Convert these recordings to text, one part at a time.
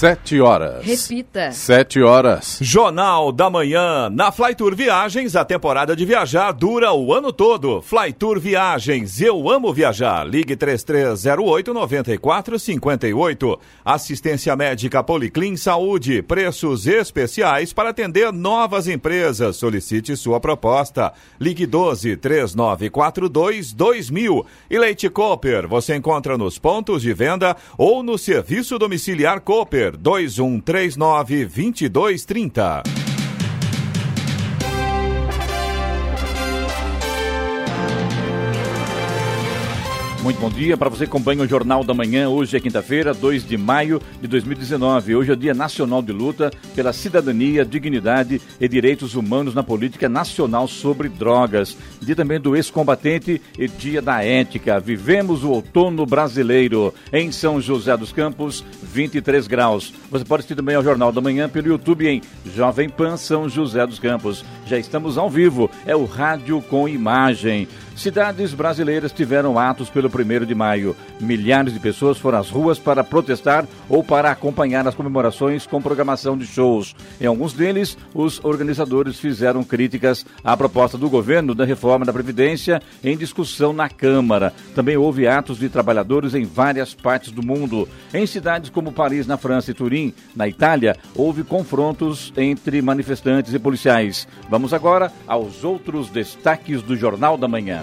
Sete horas. Repita. Sete horas. Jornal da Manhã. Na Flytour Viagens, a temporada de viajar dura o ano todo. Flytour Viagens, eu amo viajar. Ligue 3308-9458. Assistência médica Policlin Saúde. Preços especiais para atender novas empresas. Solicite sua proposta. Ligue 12 3942 2000. E Leite Cooper, você encontra nos pontos de venda ou no serviço domiciliar Cooper. 2139 2230. Muito bom dia para você que acompanha o Jornal da Manhã. Hoje é quinta-feira, 2 de maio de 2019. Hoje é Dia Nacional de Luta pela Cidadania, Dignidade e Direitos Humanos na Política Nacional sobre Drogas. Dia também do ex-combatente e Dia da Ética. Vivemos o outono brasileiro em São José dos Campos, 23 graus. Você pode assistir também ao Jornal da Manhã pelo YouTube em Jovem Pan São José dos Campos. Já estamos ao vivo. É o Rádio com Imagem. Cidades brasileiras tiveram atos pelo 1 de maio. Milhares de pessoas foram às ruas para protestar ou para acompanhar as comemorações com programação de shows. Em alguns deles, os organizadores fizeram críticas à proposta do governo da reforma da Previdência em discussão na Câmara. Também houve atos de trabalhadores em várias partes do mundo. Em cidades como Paris, na França, e Turim, na Itália, houve confrontos entre manifestantes e policiais. Vamos agora aos outros destaques do Jornal da Manhã.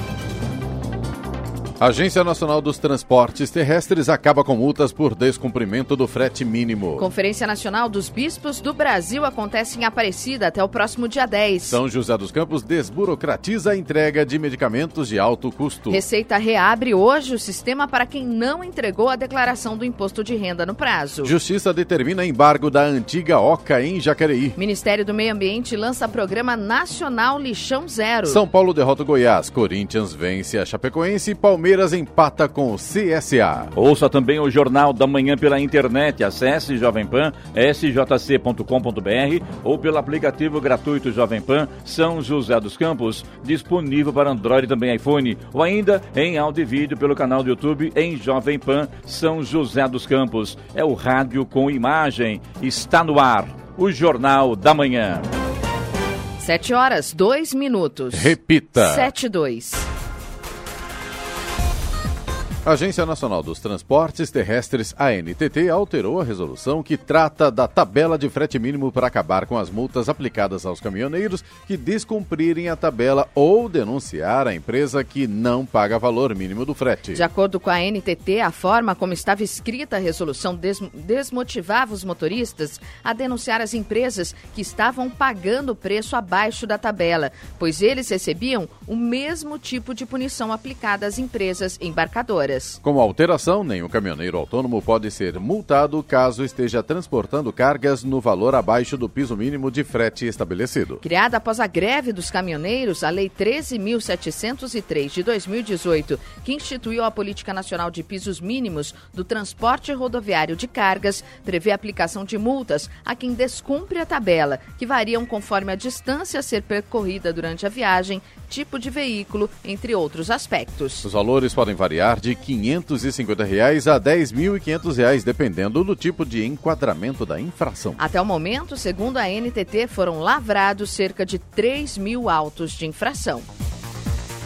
A Agência Nacional dos Transportes Terrestres acaba com multas por descumprimento do frete mínimo. Conferência Nacional dos Bispos do Brasil acontece em Aparecida até o próximo dia 10. São José dos Campos desburocratiza a entrega de medicamentos de alto custo. Receita reabre hoje o sistema para quem não entregou a declaração do imposto de renda no prazo. Justiça determina embargo da antiga Oca em Jacareí. Ministério do Meio Ambiente lança programa nacional Lixão Zero. São Paulo derrota Goiás. Corinthians vence a Chapecoense e Palmeiras empata com o CSA. Ouça também o Jornal da Manhã pela internet. Acesse Jovem Pan, sjc.com.br ou pelo aplicativo gratuito Jovem Pan São José dos Campos, disponível para Android e também iPhone, ou ainda em áudio e vídeo pelo canal do YouTube em Jovem Pan São José dos Campos. É o rádio com imagem. Está no ar. O Jornal da Manhã. 7 horas, 2 minutos. Repita. 7 2. A Agência Nacional dos Transportes Terrestres, ANTT, alterou a resolução que trata da tabela de frete mínimo para acabar com as multas aplicadas aos caminhoneiros que descumprirem a tabela ou denunciar a empresa que não paga valor mínimo do frete. De acordo com a ANTT, a forma como estava escrita a resolução des desmotivava os motoristas a denunciar as empresas que estavam pagando o preço abaixo da tabela, pois eles recebiam o mesmo tipo de punição aplicada às empresas embarcadoras. Com a alteração, nenhum caminhoneiro autônomo pode ser multado caso esteja transportando cargas no valor abaixo do piso mínimo de frete estabelecido. Criada após a greve dos caminhoneiros, a Lei 13.703 de 2018, que instituiu a Política Nacional de Pisos Mínimos do Transporte Rodoviário de Cargas, prevê a aplicação de multas a quem descumpre a tabela, que variam conforme a distância a ser percorrida durante a viagem, tipo de veículo, entre outros aspectos. Os valores podem variar de 550 reais a 10.500 reais, dependendo do tipo de enquadramento da infração. Até o momento, segundo a NTT, foram lavrados cerca de 3 mil autos de infração.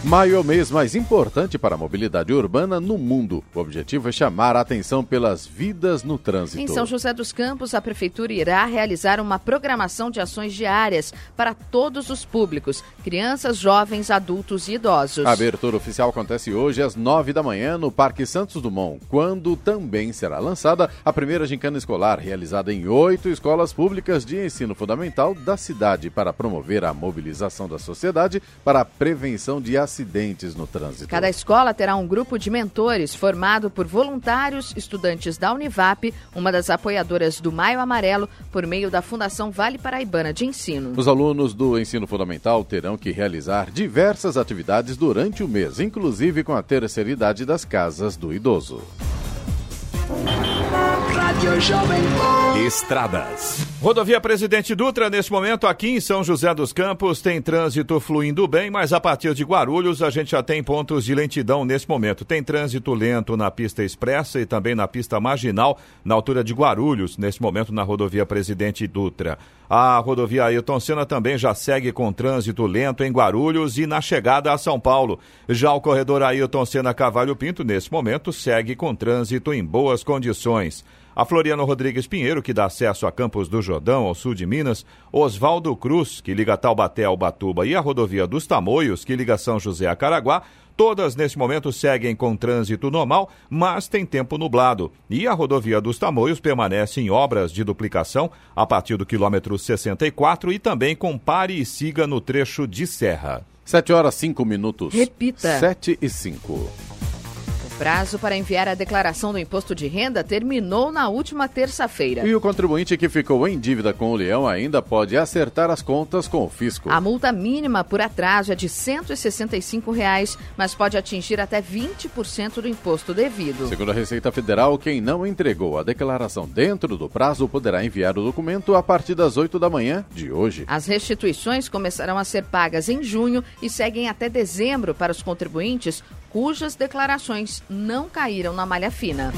Maio é o mês mais importante para a mobilidade urbana no mundo. O objetivo é chamar a atenção pelas vidas no trânsito. Em São José dos Campos, a Prefeitura irá realizar uma programação de ações diárias para todos os públicos: crianças, jovens, adultos e idosos. A abertura oficial acontece hoje às nove da manhã no Parque Santos Dumont, quando também será lançada a primeira gincana escolar, realizada em oito escolas públicas de ensino fundamental da cidade, para promover a mobilização da sociedade para a prevenção de acidentes acidentes no trânsito. Cada escola terá um grupo de mentores formado por voluntários, estudantes da Univap, uma das apoiadoras do Maio Amarelo, por meio da Fundação Vale Paraibana de Ensino. Os alunos do ensino fundamental terão que realizar diversas atividades durante o mês, inclusive com a terceira idade das casas do idoso. Estradas. Rodovia Presidente Dutra, nesse momento aqui em São José dos Campos, tem trânsito fluindo bem, mas a partir de Guarulhos a gente já tem pontos de lentidão nesse momento. Tem trânsito lento na pista expressa e também na pista marginal, na altura de Guarulhos, nesse momento na rodovia Presidente Dutra. A rodovia Ailton Senna também já segue com trânsito lento em Guarulhos e na chegada a São Paulo. Já o corredor Ailton Senna Cavalho Pinto, nesse momento, segue com trânsito em boas condições. A Floriano Rodrigues Pinheiro, que dá acesso a Campos do Jordão, ao sul de Minas, Oswaldo Cruz, que liga Taubaté ao Batuba, e a rodovia dos Tamoios, que liga São José a Caraguá, Todas neste momento seguem com trânsito normal, mas tem tempo nublado. E a rodovia dos Tamoios permanece em obras de duplicação a partir do quilômetro 64 e também com pare e siga no trecho de serra. 7 horas 5 minutos. Repita. 7 e 5 prazo para enviar a declaração do imposto de renda terminou na última terça-feira. E o contribuinte que ficou em dívida com o leão ainda pode acertar as contas com o fisco. A multa mínima por atraso é de 165 reais, mas pode atingir até 20% do imposto devido. Segundo a Receita Federal, quem não entregou a declaração dentro do prazo poderá enviar o documento a partir das 8 da manhã de hoje. As restituições começarão a ser pagas em junho e seguem até dezembro para os contribuintes cujas declarações não caíram na malha fina.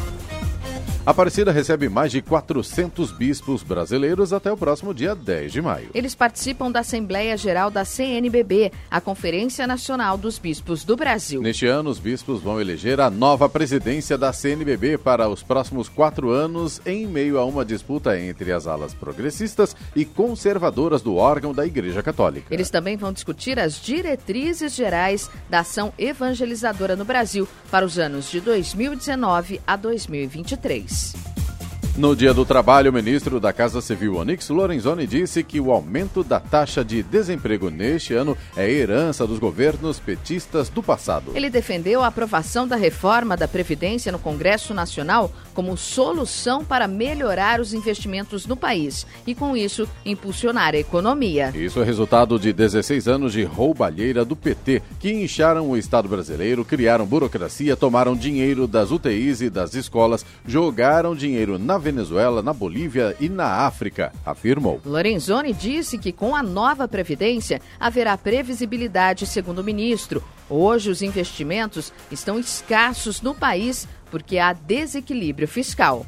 Aparecida recebe mais de 400 bispos brasileiros até o próximo dia 10 de maio. Eles participam da Assembleia Geral da CNBB, a Conferência Nacional dos Bispos do Brasil. Neste ano, os bispos vão eleger a nova presidência da CNBB para os próximos quatro anos, em meio a uma disputa entre as alas progressistas e conservadoras do órgão da Igreja Católica. Eles também vão discutir as diretrizes gerais da ação evangelizadora no Brasil para os anos de 2019 a 2023. Peace. No Dia do Trabalho, o ministro da Casa Civil, Onix Lorenzoni, disse que o aumento da taxa de desemprego neste ano é herança dos governos petistas do passado. Ele defendeu a aprovação da reforma da Previdência no Congresso Nacional como solução para melhorar os investimentos no país e, com isso, impulsionar a economia. Isso é resultado de 16 anos de roubalheira do PT, que incharam o Estado brasileiro, criaram burocracia, tomaram dinheiro das UTIs e das escolas, jogaram dinheiro na Venezuela, na Bolívia e na África, afirmou. Lorenzoni disse que com a nova Previdência haverá previsibilidade, segundo o ministro. Hoje, os investimentos estão escassos no país porque há desequilíbrio fiscal.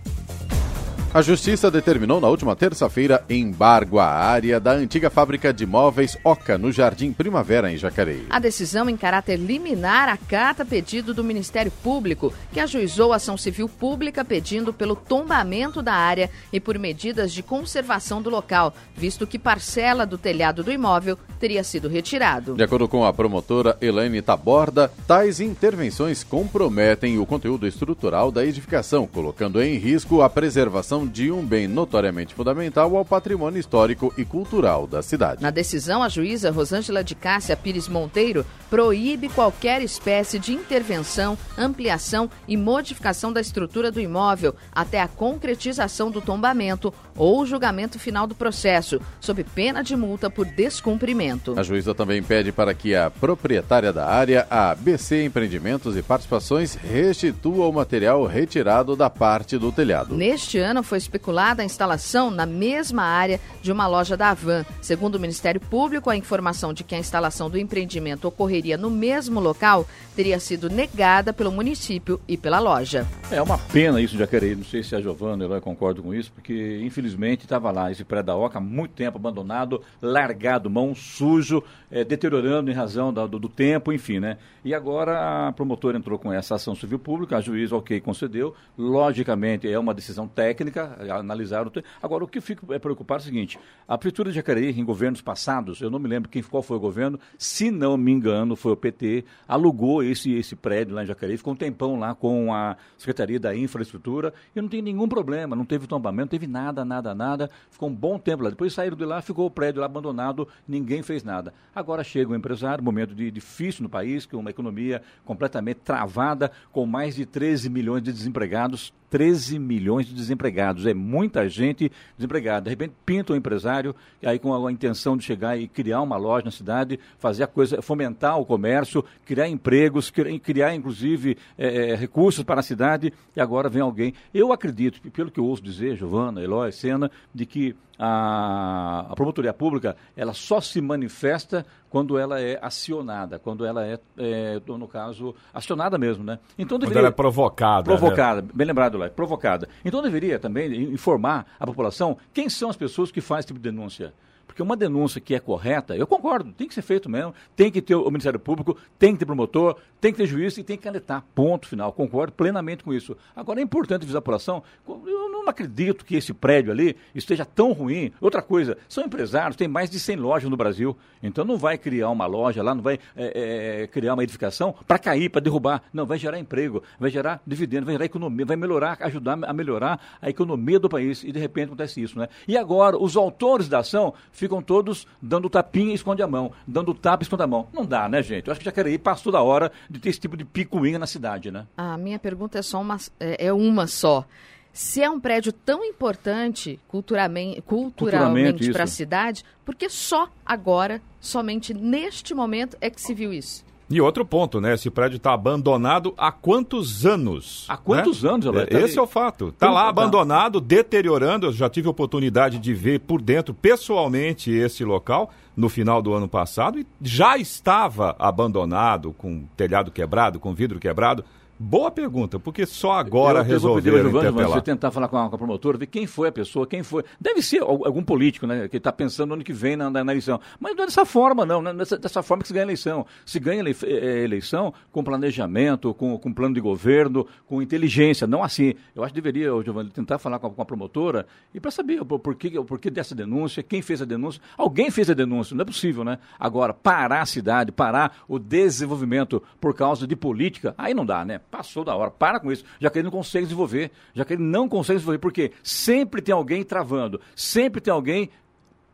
A Justiça determinou na última terça-feira embargo à área da antiga fábrica de móveis Oca, no Jardim Primavera, em Jacareí. A decisão em caráter liminar acata pedido do Ministério Público, que ajuizou ação civil pública pedindo pelo tombamento da área e por medidas de conservação do local, visto que parcela do telhado do imóvel teria sido retirado. De acordo com a promotora Elaine Taborda, tais intervenções comprometem o conteúdo estrutural da edificação, colocando em risco a preservação de um bem notoriamente fundamental ao patrimônio histórico e cultural da cidade. Na decisão, a juíza Rosângela de Cássia Pires Monteiro proíbe qualquer espécie de intervenção, ampliação e modificação da estrutura do imóvel até a concretização do tombamento ou julgamento final do processo, sob pena de multa por descumprimento. A juíza também pede para que a proprietária da área, a BC Empreendimentos e Participações, restitua o material retirado da parte do telhado. Neste ano foi especulada a instalação na mesma área de uma loja da Avan. Segundo o Ministério Público, a informação de que a instalação do empreendimento ocorreria no mesmo local teria sido negada pelo município e pela loja. É uma pena isso, Jacareí. Não sei se a Giovana e concordo com isso, porque infelizmente estava lá esse prédio da Oca há muito tempo abandonado, largado, mão sujo, é, deteriorando em razão do, do, tempo, enfim, né? E agora a promotora entrou com essa ação civil pública, a juíza ok concedeu. Logicamente é uma decisão técnica, analisar o Agora o que fico é preocupado é o seguinte: a prefeitura de Jacareí em governos passados, eu não me lembro quem qual foi o governo, se não me engano, foi o PT, alugou esse esse prédio lá em Jacareí, ficou um tempão lá com a Secretaria da Infraestrutura e não tem nenhum problema, não teve tombamento, não teve nada, nada, nada. Ficou um bom tempo lá. Depois saíram de lá, ficou o prédio lá abandonado, ninguém fez nada. Agora chega o um empresário, momento de, difícil no país, com uma economia completamente travada, com mais de 13 milhões de desempregados, 13 milhões de desempregados. É muita gente desempregada. De repente, pinta um empresário, aí com a intenção de chegar e criar uma loja na cidade, fazer a coisa, fomentar o comércio, criar empregos, criar, criar inclusive, é, recursos para a cidade, e agora vem alguém. Eu acredito, pelo que eu ouço dizer, Giovana, Eloy, Sena, de que a, a promotoria pública ela só se manifesta quando ela é acionada, quando ela é, é no caso, acionada mesmo, né? Então deveria, quando ela é provocada. Provocada, né? bem lembrado lá, provocada. Então deveria também informar a população quem são as pessoas que fazem esse tipo de denúncia. Porque uma denúncia que é correta, eu concordo, tem que ser feito mesmo, tem que ter o Ministério Público, tem que ter promotor, tem que ter juiz e tem que canetar. Ponto final. Concordo plenamente com isso. Agora é importante avisar a população, eu não acredito que esse prédio ali esteja tão ruim. Outra coisa, são empresários, tem mais de 100 lojas no Brasil. Então não vai criar uma loja lá, não vai é, é, criar uma edificação para cair, para derrubar. Não, vai gerar emprego, vai gerar dividendo, vai gerar economia, vai melhorar, ajudar a melhorar a economia do país. E de repente acontece isso, né? E agora, os autores da ação ficam todos dando tapinha e esconde a mão, dando tapa e esconde a mão. Não dá, né, gente? Eu acho que já queria ir, passou da hora de ter esse tipo de picuinha na cidade, né? A minha pergunta é só uma, é, é uma só. Se é um prédio tão importante culturalmente, culturalmente para a cidade, por que só agora, somente neste momento, é que se viu isso? E outro ponto, né? Esse prédio está abandonado há quantos anos? Há quantos né? anos, Alex? É, esse é o fato. Está lá abandonado, deteriorando. Eu já tive oportunidade de ver por dentro, pessoalmente, esse local no final do ano passado e já estava abandonado, com telhado quebrado, com vidro quebrado. Boa pergunta, porque só agora resolveram interpelar. Você tentar falar com a, com a, promotora, ver quem foi a pessoa, quem foi. Deve ser algum político, né, que está pensando no ano que vem na, na, na, eleição. Mas não é dessa forma, não. não é dessa, dessa forma que se ganha a eleição. Se ganha a é, eleição com planejamento, com, com plano de governo, com inteligência, não assim. Eu acho que deveria, Giovanni, tentar falar com a, com a promotora e para saber o porquê, o porquê dessa denúncia, quem fez a denúncia. Alguém fez a denúncia, não é possível, né? Agora, parar a cidade, parar o desenvolvimento por causa de política, aí não dá, né? Passou da hora. Para com isso. Já que ele não consegue desenvolver. Já que ele não consegue desenvolver. Porque sempre tem alguém travando. Sempre tem alguém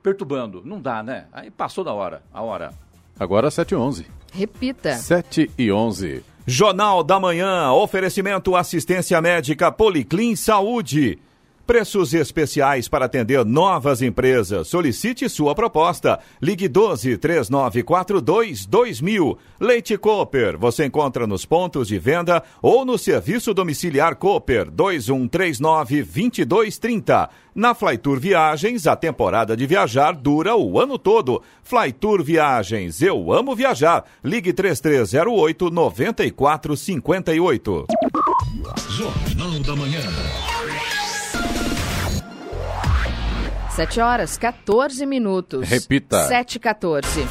perturbando. Não dá, né? Aí passou da hora. A hora. Agora 7 e 11. Repita. 7 e 11. Jornal da Manhã. Oferecimento assistência médica Policlin Saúde. Preços especiais para atender novas empresas. Solicite sua proposta. Ligue 12 3942 2000. Leite Cooper. Você encontra nos pontos de venda ou no serviço domiciliar Cooper 2139 2230. Na Flytour Viagens, a temporada de viajar dura o ano todo. Flytour Viagens, eu amo viajar. Ligue 3308 9458. Jornal da Manhã. 7 horas 14 minutos. Repita. 7 e 14.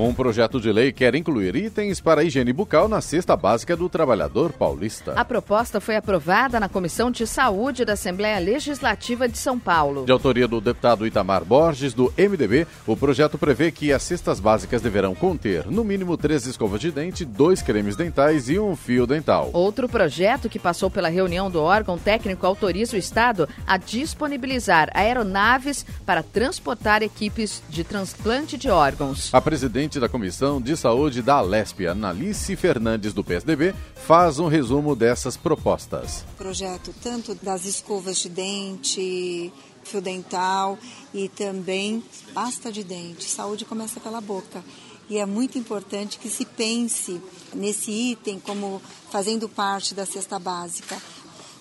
Um projeto de lei quer incluir itens para a higiene bucal na cesta básica do trabalhador paulista. A proposta foi aprovada na Comissão de Saúde da Assembleia Legislativa de São Paulo. De autoria do deputado Itamar Borges, do MDB, o projeto prevê que as cestas básicas deverão conter, no mínimo, três escovas de dente, dois cremes dentais e um fio dental. Outro projeto que passou pela reunião do órgão técnico autoriza o Estado a disponibilizar aeronaves para transportar equipes de transplante de órgãos. A presidente presidente da Comissão de Saúde da Alesp, Analice Fernandes, do PSDB, faz um resumo dessas propostas. Projeto tanto das escovas de dente, fio dental e também pasta de dente. Saúde começa pela boca. E é muito importante que se pense nesse item como fazendo parte da cesta básica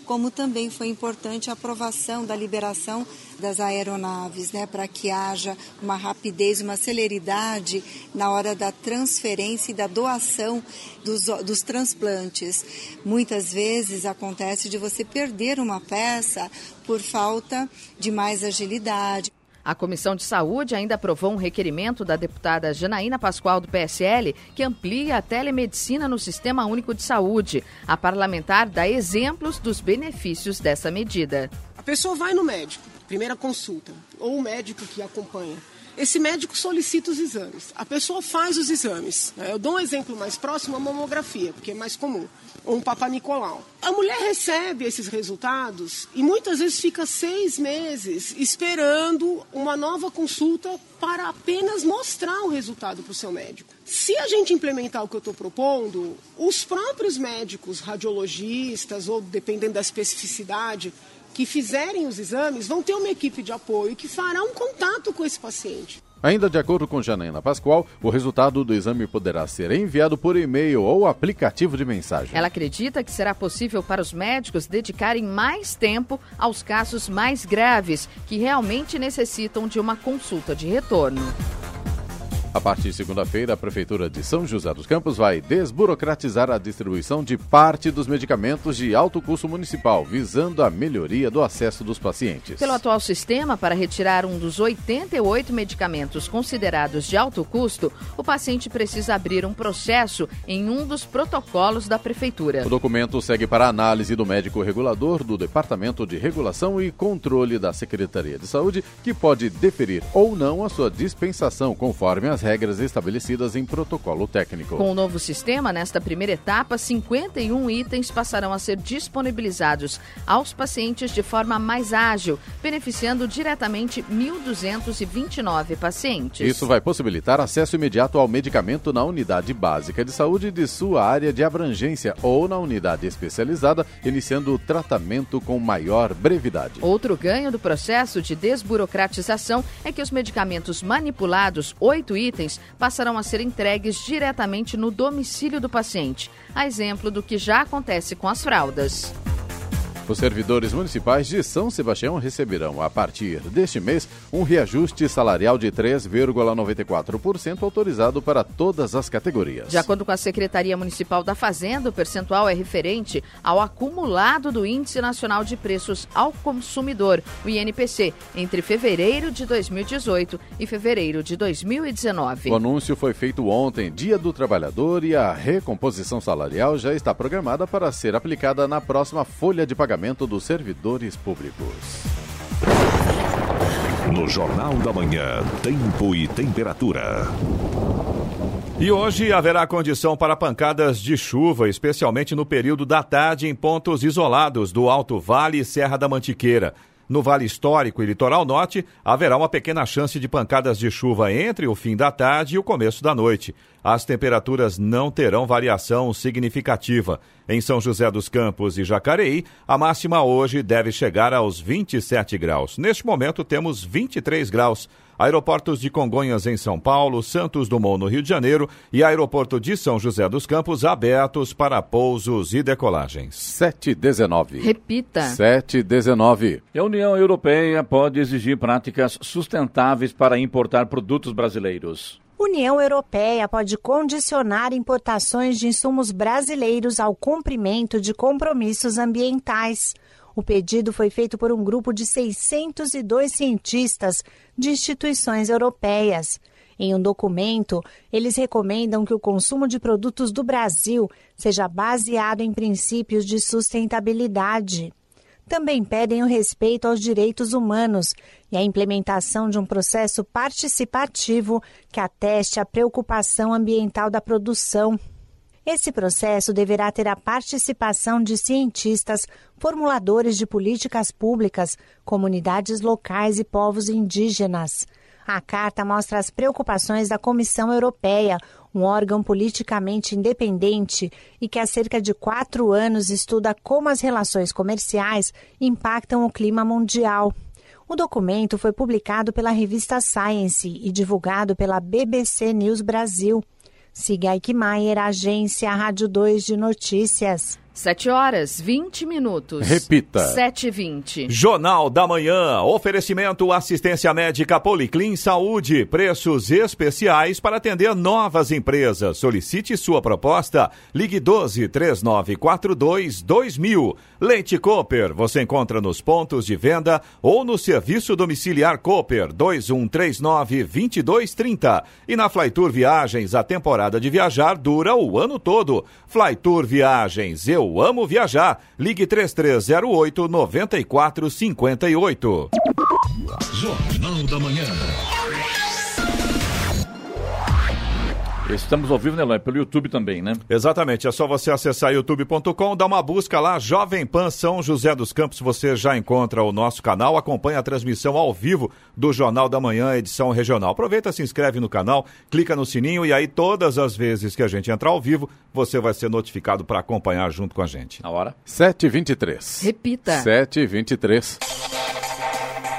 como também foi importante a aprovação da liberação das aeronaves, né, para que haja uma rapidez, uma celeridade na hora da transferência e da doação dos, dos transplantes. Muitas vezes acontece de você perder uma peça por falta de mais agilidade. A Comissão de Saúde ainda aprovou um requerimento da deputada Janaína Pascoal, do PSL, que amplia a telemedicina no Sistema Único de Saúde. A parlamentar dá exemplos dos benefícios dessa medida. A pessoa vai no médico, primeira consulta, ou o médico que acompanha. Esse médico solicita os exames. A pessoa faz os exames. Né? Eu dou um exemplo mais próximo, a mamografia, porque é mais comum, ou um papanicolau. A mulher recebe esses resultados e muitas vezes fica seis meses esperando uma nova consulta para apenas mostrar o resultado para o seu médico. Se a gente implementar o que eu estou propondo, os próprios médicos, radiologistas, ou dependendo da especificidade, que fizerem os exames vão ter uma equipe de apoio que fará um contato com esse paciente. Ainda de acordo com Janaína Pascoal, o resultado do exame poderá ser enviado por e-mail ou aplicativo de mensagem. Ela acredita que será possível para os médicos dedicarem mais tempo aos casos mais graves, que realmente necessitam de uma consulta de retorno. A partir de segunda-feira, a Prefeitura de São José dos Campos vai desburocratizar a distribuição de parte dos medicamentos de alto custo municipal, visando a melhoria do acesso dos pacientes. Pelo atual sistema, para retirar um dos 88 medicamentos considerados de alto custo, o paciente precisa abrir um processo em um dos protocolos da Prefeitura. O documento segue para análise do médico regulador do Departamento de Regulação e Controle da Secretaria de Saúde, que pode deferir ou não a sua dispensação, conforme as regras estabelecidas em protocolo técnico. Com o novo sistema, nesta primeira etapa, 51 itens passarão a ser disponibilizados aos pacientes de forma mais ágil, beneficiando diretamente 1.229 pacientes. Isso vai possibilitar acesso imediato ao medicamento na unidade básica de saúde de sua área de abrangência ou na unidade especializada, iniciando o tratamento com maior brevidade. Outro ganho do processo de desburocratização é que os medicamentos manipulados, oito itens, itens passarão a ser entregues diretamente no domicílio do paciente, a exemplo do que já acontece com as fraldas. Os servidores municipais de São Sebastião receberão, a partir deste mês, um reajuste salarial de 3,94% autorizado para todas as categorias. De acordo com a Secretaria Municipal da Fazenda, o percentual é referente ao acumulado do Índice Nacional de Preços ao Consumidor, o INPC, entre fevereiro de 2018 e fevereiro de 2019. O anúncio foi feito ontem, Dia do Trabalhador, e a recomposição salarial já está programada para ser aplicada na próxima folha de pagamento pagamento dos servidores públicos. No Jornal da Manhã, Tempo e Temperatura. E hoje haverá condição para pancadas de chuva, especialmente no período da tarde em pontos isolados do Alto Vale e Serra da Mantiqueira. No Vale Histórico e Litoral Norte, haverá uma pequena chance de pancadas de chuva entre o fim da tarde e o começo da noite. As temperaturas não terão variação significativa. Em São José dos Campos e Jacareí, a máxima hoje deve chegar aos 27 graus. Neste momento, temos 23 graus. Aeroportos de Congonhas em São Paulo, Santos Dumont no Rio de Janeiro e Aeroporto de São José dos Campos abertos para pousos e decolagens. 719. Repita. 719. A União Europeia pode exigir práticas sustentáveis para importar produtos brasileiros. União Europeia pode condicionar importações de insumos brasileiros ao cumprimento de compromissos ambientais. O pedido foi feito por um grupo de 602 cientistas de instituições europeias. Em um documento, eles recomendam que o consumo de produtos do Brasil seja baseado em princípios de sustentabilidade. Também pedem o respeito aos direitos humanos e a implementação de um processo participativo que ateste a preocupação ambiental da produção. Esse processo deverá ter a participação de cientistas, formuladores de políticas públicas, comunidades locais e povos indígenas. A carta mostra as preocupações da Comissão Europeia, um órgão politicamente independente e que há cerca de quatro anos estuda como as relações comerciais impactam o clima mundial. O documento foi publicado pela revista Science e divulgado pela BBC News Brasil. Siga Aikmaier, agência Rádio 2 de Notícias. 7 horas 20 minutos. Repita. 7 e 20. Jornal da Manhã. Oferecimento assistência médica Policlin Saúde. Preços especiais para atender novas empresas. Solicite sua proposta. Ligue 12 3942 2000. Leite Cooper. Você encontra nos pontos de venda ou no serviço domiciliar Cooper 2139 2230. E na Flytour Viagens, a temporada de viajar dura o ano todo. Flytour Viagens. Eu eu amo viajar. Ligue 3308 9458. Jornal da Manhã. Estamos ao vivo, né, Eloy? Pelo YouTube também, né? Exatamente, é só você acessar youtube.com, dar uma busca lá, Jovem Pan São José dos Campos, você já encontra o nosso canal, acompanha a transmissão ao vivo do Jornal da Manhã, edição regional. Aproveita, se inscreve no canal, clica no sininho e aí todas as vezes que a gente entrar ao vivo, você vai ser notificado para acompanhar junto com a gente. Na hora? 7h23. Repita. 7h23.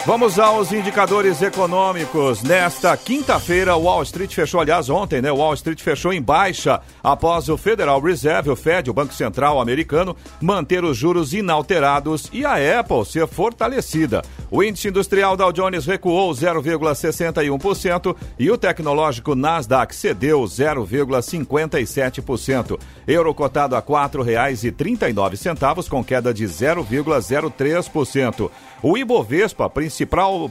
Vamos aos indicadores econômicos. Nesta quinta-feira, o Wall Street fechou, aliás, ontem, né? O Wall Street fechou em baixa após o Federal Reserve, o Fed, o Banco Central americano, manter os juros inalterados e a Apple ser fortalecida. O índice industrial Dow Jones recuou 0,61% e o tecnológico Nasdaq cedeu 0,57%. Euro cotado a R$ 4,39 com queda de 0,03%. O Ibovespa, principal,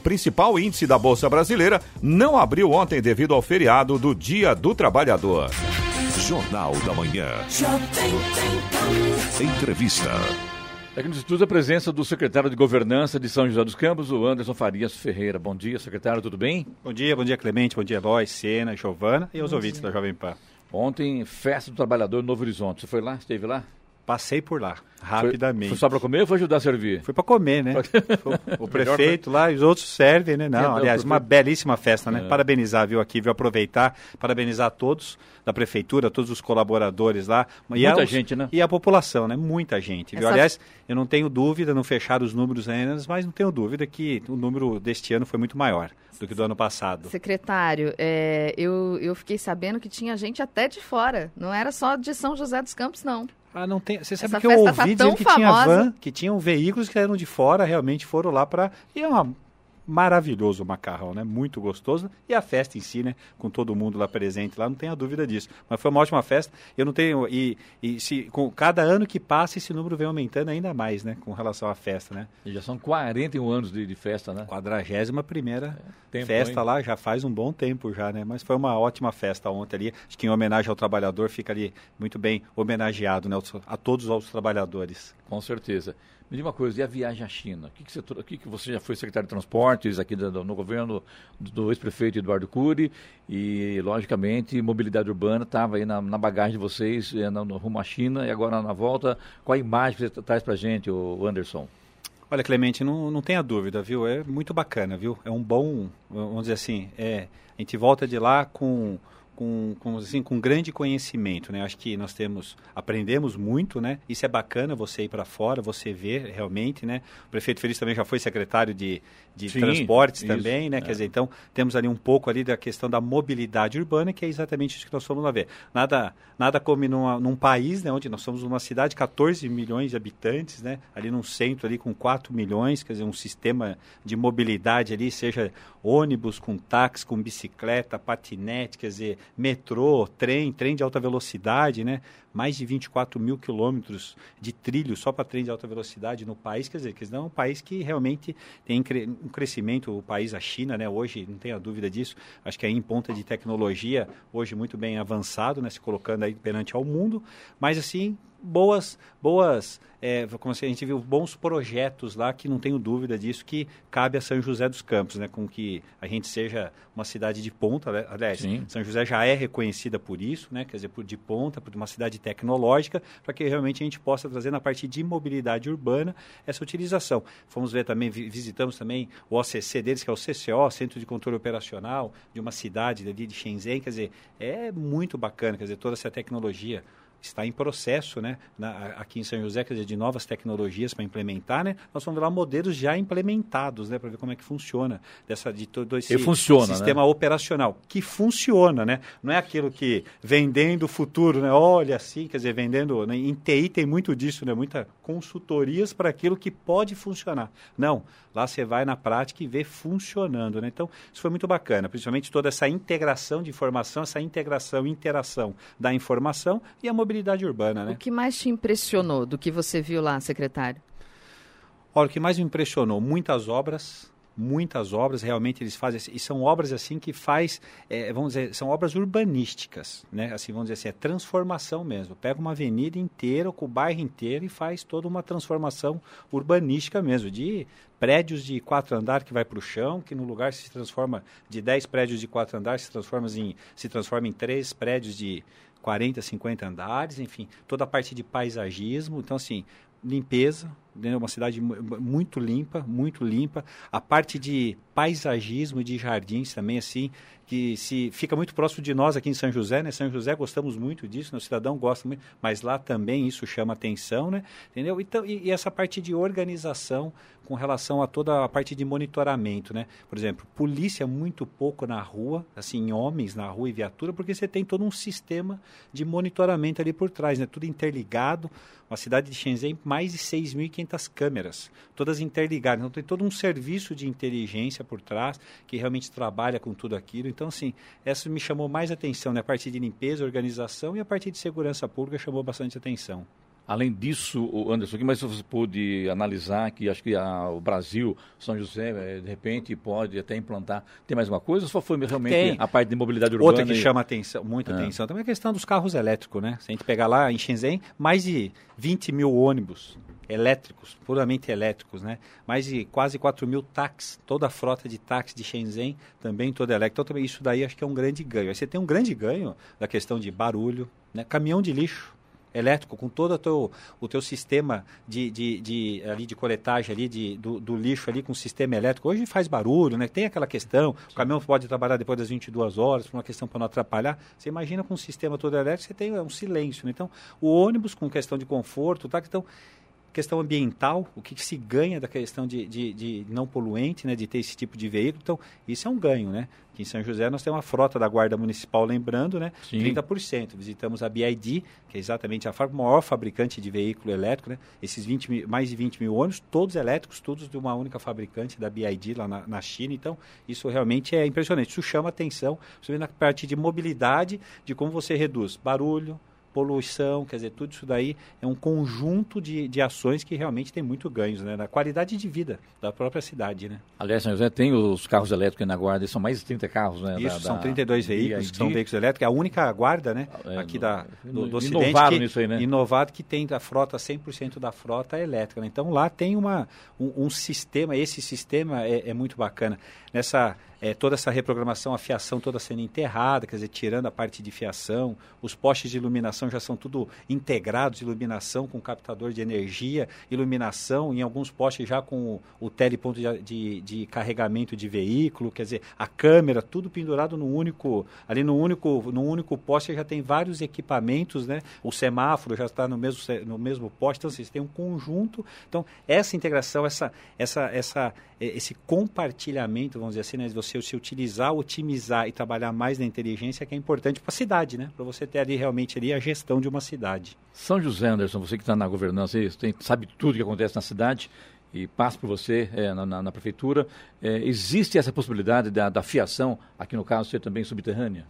principal índice da Bolsa Brasileira, não abriu ontem devido ao feriado do Dia do Trabalhador. Jornal da Manhã. Entrevista. Aqui nos estudos a presença do secretário de Governança de São José dos Campos, o Anderson Farias Ferreira. Bom dia, secretário, tudo bem? Bom dia, bom dia Clemente, bom dia Voz, Sena, Giovana e os ouvintes da Jovem Pan. Ontem, Festa do Trabalhador Novo Horizonte. Você foi lá? Esteve lá? Passei por lá, rapidamente. Foi, foi só para comer ou foi ajudar a servir? Foi para comer, né? o prefeito lá e os outros servem, né? Não, aliás, uma belíssima festa, né? É. Parabenizar, viu, aqui, viu, aproveitar, parabenizar a todos da prefeitura, todos os colaboradores lá. E Muita aos- gente, né? E a população, né? Muita gente, viu? Essa- Aliás, eu não tenho dúvida, não fecharam os números ainda, mas não tenho dúvida que o número deste ano foi muito maior do que do ano passado. Secretário, é, eu, eu fiquei sabendo que tinha gente até de fora. Não era só de São José dos Campos, não. Ah, não tem. Você sabe Essa que eu tá ouvi tão dizer que tinha famosa. van, que tinham veículos que eram de fora, realmente foram lá para. E é uma maravilhoso o macarrão, né? Muito gostoso. E a festa em si, né? Com todo mundo lá presente lá, não tenha dúvida disso. Mas foi uma ótima festa. Eu não tenho. E, e se, com cada ano que passa, esse número vem aumentando ainda mais, né? Com relação à festa, né? E já são 41 anos de, de festa, né? Quadragésima primeira Tempo, festa hein? lá, já faz um bom tempo já, né? Mas foi uma ótima festa ontem ali. Acho que em homenagem ao trabalhador fica ali muito bem homenageado, né? A todos os trabalhadores. Com certeza. Me diga uma coisa, e a viagem à China? O que, que, você, o que, que você já foi secretário de Transportes aqui do, no governo do, ex-prefeito Eduardo Cury e, logicamente, mobilidade urbana estava aí na, na bagagem de vocês, eh, no, rumo à China e agora na volta. Qual a imagem que você tra- traz para gente, o Anderson? Olha, Clemente, não, não tenha dúvida, viu? É muito bacana, viu? É um bom, vamos dizer assim, é, a gente volta de lá com, com, com, assim, com grande conhecimento, né? Acho que nós temos, aprendemos muito, né? Isso é bacana, você ir para fora, você ver realmente, né? O prefeito Feliz também já foi secretário de, de Sim, transportes isso, também, né? é. Quer dizer, então temos ali um pouco ali da questão da mobilidade urbana, que é exatamente isso que nós fomos lá ver. Nada, nada como numa, num país, né? Onde nós somos uma cidade, 14 milhões de habitantes, né? Ali num centro ali com 4 milhões, quer dizer, um sistema de mobilidade ali, seja ônibus com táxi, com bicicleta, patinete, quer dizer, metrô, trem, trem de alta velocidade, né? Mais de 24 mil quilômetros de trilho só para trem de alta velocidade no país, quer dizer, que é um país que realmente tem um crescimento, o país, a China, né? Hoje, não tenha dúvida disso, acho que é em ponta de tecnologia, hoje muito bem avançado, né? Se colocando aí perante ao mundo, mas assim, boas, boas, é, como se a gente viu, bons projetos lá, que não tenho dúvida disso, que cabe a São José dos Campos, né? Com que a gente seja uma cidade de ponta, né? aliás, Sim. São José já é reconhecida por isso, né? Quer dizer, por de ponta, por uma cidade tecnológica, para que realmente a gente possa trazer na parte de mobilidade urbana essa utilização. Fomos ver também, vi- visitamos também o OCC deles, que é o CCO, Centro de Controle Operacional, de uma cidade ali de Shenzhen, quer dizer, é muito bacana, quer dizer, toda essa tecnologia está em processo, né, na- aqui em São José, quer dizer, de novas tecnologias para implementar, né, nós vamos ver lá modelos já implementados, né, para ver como é que funciona dessa de todo esse funciona, né? sistema operacional que funciona, né? Não é aquilo que vendendo o futuro, né? Olha assim, quer dizer, vendendo, né? em TI tem muito disso, né? Muita consultorias para aquilo que pode funcionar. Não, lá você vai na prática e vê funcionando, né? Então, isso foi muito bacana, principalmente toda essa integração de informação, essa integração e interação da informação e a mobilidade urbana, né? O que mais te impressionou do que você viu lá, secretário? Olha, o que mais me impressionou, muitas obras, muitas obras, realmente eles fazem, e são obras assim que faz, é, vamos dizer, são obras urbanísticas, né? Assim, vamos dizer assim, é transformação mesmo. Pega uma avenida inteira, com o bairro inteiro e faz toda uma transformação urbanística mesmo, de prédios de quatro andares que vai para o chão, que no lugar se transforma de dez prédios de quatro andares se transforma em se transforma em três prédios de 40, 50 andares, enfim, toda a parte de paisagismo. Então, assim, limpeza, né? uma cidade muito limpa, muito limpa. A parte de paisagismo e de jardins também, assim, que se fica muito próximo de nós aqui em São José, né? São José gostamos muito disso, né? o cidadão gosta muito, mas lá também isso chama atenção, né? Entendeu? Então, e, e essa parte de organização com relação a toda a parte de monitoramento, né? Por exemplo, polícia muito pouco na rua, assim, homens na rua e viatura, porque você tem todo um sistema de monitoramento ali por trás, né? Tudo interligado. Uma cidade de Shenzhen, mais de 6.500 câmeras, todas interligadas. Então tem todo um serviço de inteligência por trás que realmente trabalha com tudo aquilo. Então, assim, essa me chamou mais atenção, né? A parte de limpeza, organização e a parte de segurança pública chamou bastante atenção. Além disso, Anderson, o que mais você pôde analisar que acho que a, o Brasil, São José, eh, de repente pode até implantar? Tem mais uma coisa ou só foi realmente Tem. a parte de mobilidade urbana? Outra que e... chama atenção, muita ah. atenção também é a questão dos carros elétricos, né? Se a gente pegar lá em Shenzhen, mais de 20 mil ônibus elétricos, puramente elétricos, né? Mais de quase 4 mil táxis, toda a frota de táxis de Shenzhen também toda elétrica. Então também isso daí acho que é um grande ganho. Aí você tem um grande ganho da questão de barulho, né? Caminhão de lixo elétrico, com todo o teu, o teu sistema de, de, de, ali de coletagem ali de, do, do, lixo ali com sistema elétrico. Hoje faz barulho, né? Tem aquela questão, o caminhão pode trabalhar depois das 22 horas, por uma questão para não atrapalhar. Você imagina com um sistema todo elétrico, você tem um silêncio. Né? Então, o ônibus com questão de conforto, tá? Então, questão ambiental, o que, que se ganha da questão de, de, de, não poluente, né, de ter esse tipo de veículo. Então, isso é um ganho, né? Aqui em São José nós temos uma frota da Guarda Municipal, lembrando, né? Sim. 30%. Visitamos a BID, que é exatamente a maior fabricante de veículo elétrico, né? Esses 20 mil, mais de 20 mil ônibus, todos elétricos, todos de uma única fabricante da BID lá na, na China. Então, isso realmente é impressionante. Isso chama atenção, sobre na parte de mobilidade, de como você reduz barulho, poluição, quer dizer, tudo isso daí é um conjunto de, de ações que realmente tem muito ganhos, né? Na qualidade de vida da própria cidade, né? Aliás, São José tem os carros elétricos na guarda, são mais de 30 carros, né? Isso, da, são 32 da, veículos que são veículos elétricos, é a única guarda, né? É, aqui da, do, do Ocidente. Inovado nisso aí, né? Inovado que tem a frota, 100% da frota é elétrica, né? Então lá tem uma, um, um sistema, esse sistema é, é muito bacana. Nessa é, toda essa reprogramação, a fiação toda sendo enterrada, quer dizer, tirando a parte de fiação, os postes de iluminação já são tudo integrados, iluminação com captador de energia, iluminação, em alguns postes já com o, o teleponto de, de, de, carregamento de veículo, quer dizer, a câmera, tudo pendurado no único, ali no único, no único poste já tem vários equipamentos, né? O semáforo já está no mesmo, no mesmo poste, então vocês têm um conjunto. Então, essa integração, essa, essa, essa, esse compartilhamento, vamos dizer assim, né? você se utilizar, otimizar e trabalhar mais na inteligência que é importante para a cidade, né? Para você ter ali realmente ali a gestão de uma cidade. São José Anderson, você que está na governança, tem, sabe tudo que acontece na cidade e passa por você é, na, na, na, prefeitura. É, existe essa possibilidade da, da fiação, aqui no caso, ser também subterrânea?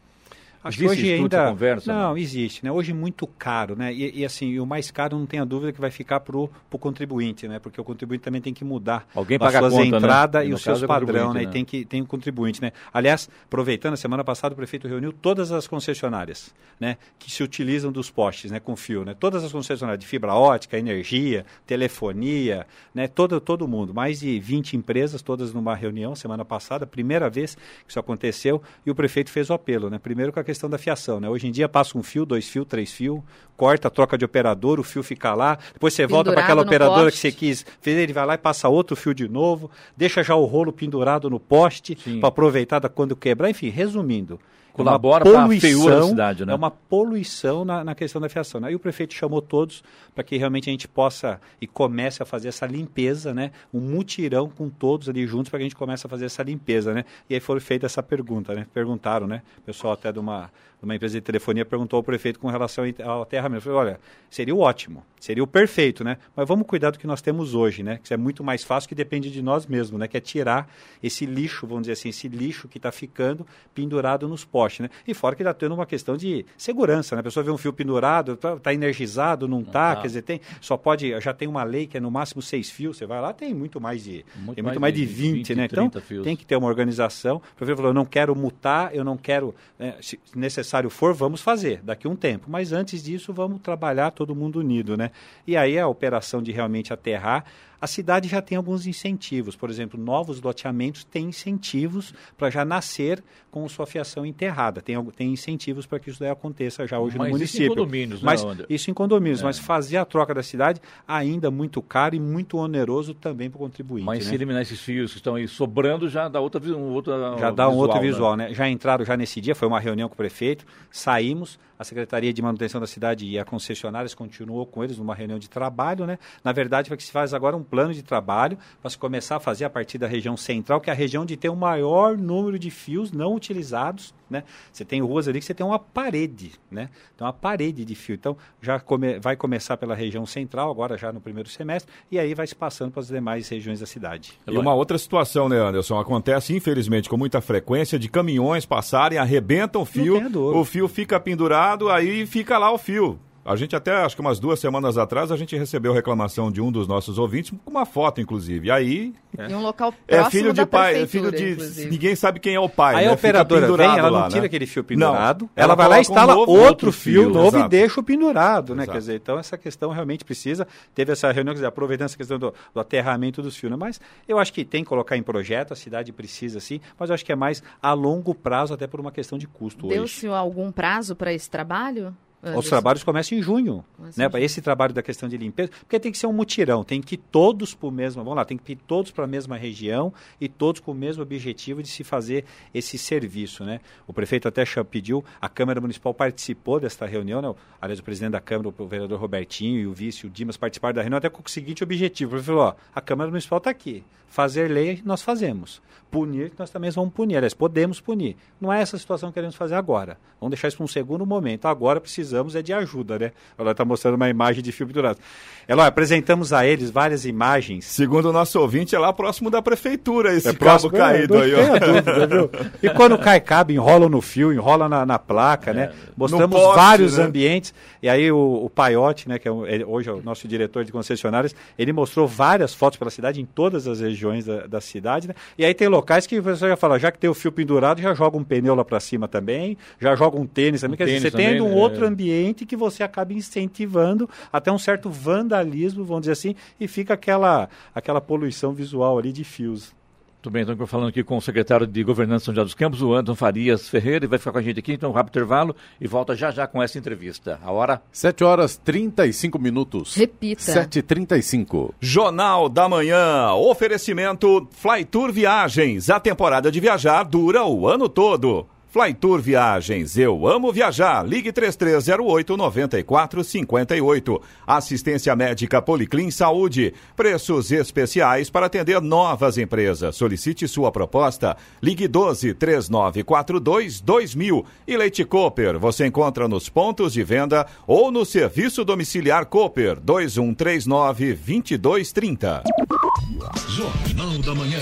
Acho existe que hoje ainda conversa, não, não, existe, né? Hoje muito caro, né? E, e, assim, o mais caro não tenha dúvida que vai ficar para o contribuinte, né? Porque o contribuinte também tem que mudar Alguém paga a suas entrada né? e, os seus é padrão, né? né? E tem que tem o contribuinte, né? Aliás, aproveitando, a semana passada o prefeito reuniu todas as concessionárias, né? Que se utilizam dos postes, né? Com fio, né? Todas as concessionárias de fibra ótica, energia, telefonia, né? Todo todo mundo, mais de 20 empresas, todas numa reunião semana passada, primeira vez que isso aconteceu e o prefeito fez o apelo, né? Primeiro com a questão da fiação, né? Hoje em dia passa um fio, dois fios, três fios, corta, troca de operador, o fio fica lá, depois você volta para aquela operadora poste. que você quis, ele vai lá e passa outro fio de novo, deixa já o rolo pendurado no poste para aproveitar da quando quebrar, enfim, resumindo, colabora para a feiura da cidade, né? É uma poluição na, na questão da fiação. Aí o prefeito chamou todos para que realmente a gente possa e comece a fazer essa limpeza, né? Um mutirão com todos ali juntos para que a gente comece a fazer essa limpeza, né? E aí foi feita essa pergunta, né? Perguntaram, né? O pessoal até de uma uma empresa de telefonia perguntou ao prefeito com relação ao aterramento. Eu falei, olha, seria o ótimo, seria o perfeito, né? Mas vamos cuidar do que nós temos hoje, né? Que é muito mais fácil, que depende de nós mesmos, né? Que é tirar esse lixo, vamos dizer assim, esse lixo que está ficando pendurado nos postes, né? E fora que está tendo uma questão de segurança, né? A pessoa vê um fio pendurado, está tá energizado, não está, tá. quer dizer, tem, só pode, já tem uma lei que é no máximo seis fios, você vai lá, tem muito mais de, muito tem muito mais, mais de 20, 20 né? Então, fios. tem que ter uma organização. O prefeito falou, eu não quero mutar, eu não quero, né, se necessário for, vamos fazer daqui a um tempo. Mas antes disso, vamos trabalhar todo mundo unido, né? E aí a operação de realmente aterrar a cidade já tem alguns incentivos. Por exemplo, novos loteamentos têm incentivos para já nascer com sua fiação enterrada. Tem, tem incentivos para que isso daí aconteça já hoje mas no município. Isso em condomínios, mas né, Isso em condomínios. É. Mas fazer a troca da cidade ainda muito caro e muito oneroso também para o contribuinte. Mas né? se eliminar esses fios que estão aí sobrando, já dá outra, um outra Já dá um outro visual, né? né? Já entraram já nesse dia, foi uma reunião com o prefeito, saímos, a Secretaria de Manutenção da Cidade e a concessionárias continuou com eles numa reunião de trabalho, né? Na verdade, é que se faz agora um plano de trabalho para se começar a fazer a partir da região central, que é a região de ter o maior número de fios não utilizados né? Você tem ruas ali que você tem uma parede, né? Tem uma parede de fio. Então, já come, vai começar pela região central, agora já no primeiro semestre, e aí vai se passando para as demais regiões da cidade. E uma outra situação, né, Anderson? Acontece, infelizmente, com muita frequência, de caminhões passarem, arrebentam o fio, o fio fica pendurado, aí fica lá o fio. A gente até, acho que umas duas semanas atrás, a gente recebeu reclamação de um dos nossos ouvintes, com uma foto, inclusive. Aí. É. Em um local próximo é filho de pai, é filho de. Inclusive. Ninguém sabe quem é o pai. Aí né? a operadora vem, ela não lá, tira né? aquele fio pendurado, não, ela, ela vai lá e instala um outro, outro, fio, fio novo exato. e deixa o pendurado, né? Exato. Quer dizer, então essa questão realmente precisa. Teve essa reunião, quer dizer, aproveitando essa questão do, do aterramento dos fios, né? Mas eu acho que tem que colocar em projeto, a cidade precisa sim, mas eu acho que é mais a longo prazo, até por uma questão de custo Deu-se algum prazo para esse trabalho? Os trabalhos começam em junho, né? Para esse trabalho da questão de limpeza, porque tem que ser um mutirão, tem que ir todos para o mesmo, vamos lá, tem que ir todos para a mesma região e todos com o mesmo objetivo de se fazer esse serviço, né? O prefeito até pediu, a Câmara Municipal participou desta reunião, né? Aliás, o presidente da Câmara, o vereador Robertinho e o vice, o Dimas, participaram da reunião até com o seguinte objetivo, ele falou, ó, a Câmara Municipal está aqui, fazer lei nós fazemos, punir nós também vamos punir, aliás, podemos punir. Não é essa situação que queremos fazer agora, vamos deixar isso para um segundo momento, agora precisamos é de ajuda, né? Ela está mostrando uma imagem de fio pendurado. Ela, apresentamos a eles várias imagens. Segundo o nosso ouvinte, é lá próximo da prefeitura esse é cabo caído é, aí, ó. Dúvida, viu? E quando cai cabo, enrola no fio, enrola na, na placa, né? é, né? Mostramos poste, vários né? ambientes. E aí o, o Paiote, né, que é, é, hoje é o nosso diretor de concessionárias, ele mostrou várias fotos pela cidade, em todas as regiões da, da cidade, né? E aí tem locais que você já fala, já que tem o fio pendurado, já joga um pneu lá para cima também, já joga um tênis também. Um Quer tênis dizer, você também, tendo um é. outro ambiente ambiente que você acaba incentivando até um certo vandalismo, vamos dizer assim, e fica aquela, aquela poluição visual ali de fios. Muito bem, então estou falando aqui com o secretário de Governança São José dos Campos, o Anderson Farias Ferreira, e vai ficar com a gente aqui, então um rápido intervalo e volta já já com essa entrevista. A hora? 7 horas 35 minutos. Repita. 7h35. Jornal da Manhã, oferecimento Flytour Viagens. A temporada de viajar dura o ano todo. Flytour Viagens, eu amo viajar. Ligue 3308 9458. Assistência médica Policlin Saúde. Preços especiais para atender novas empresas. Solicite sua proposta. Ligue 12 3942 2000. E Leite Cooper, você encontra nos pontos de venda ou no serviço domiciliar Cooper 2139 2230. Jornal da Manhã.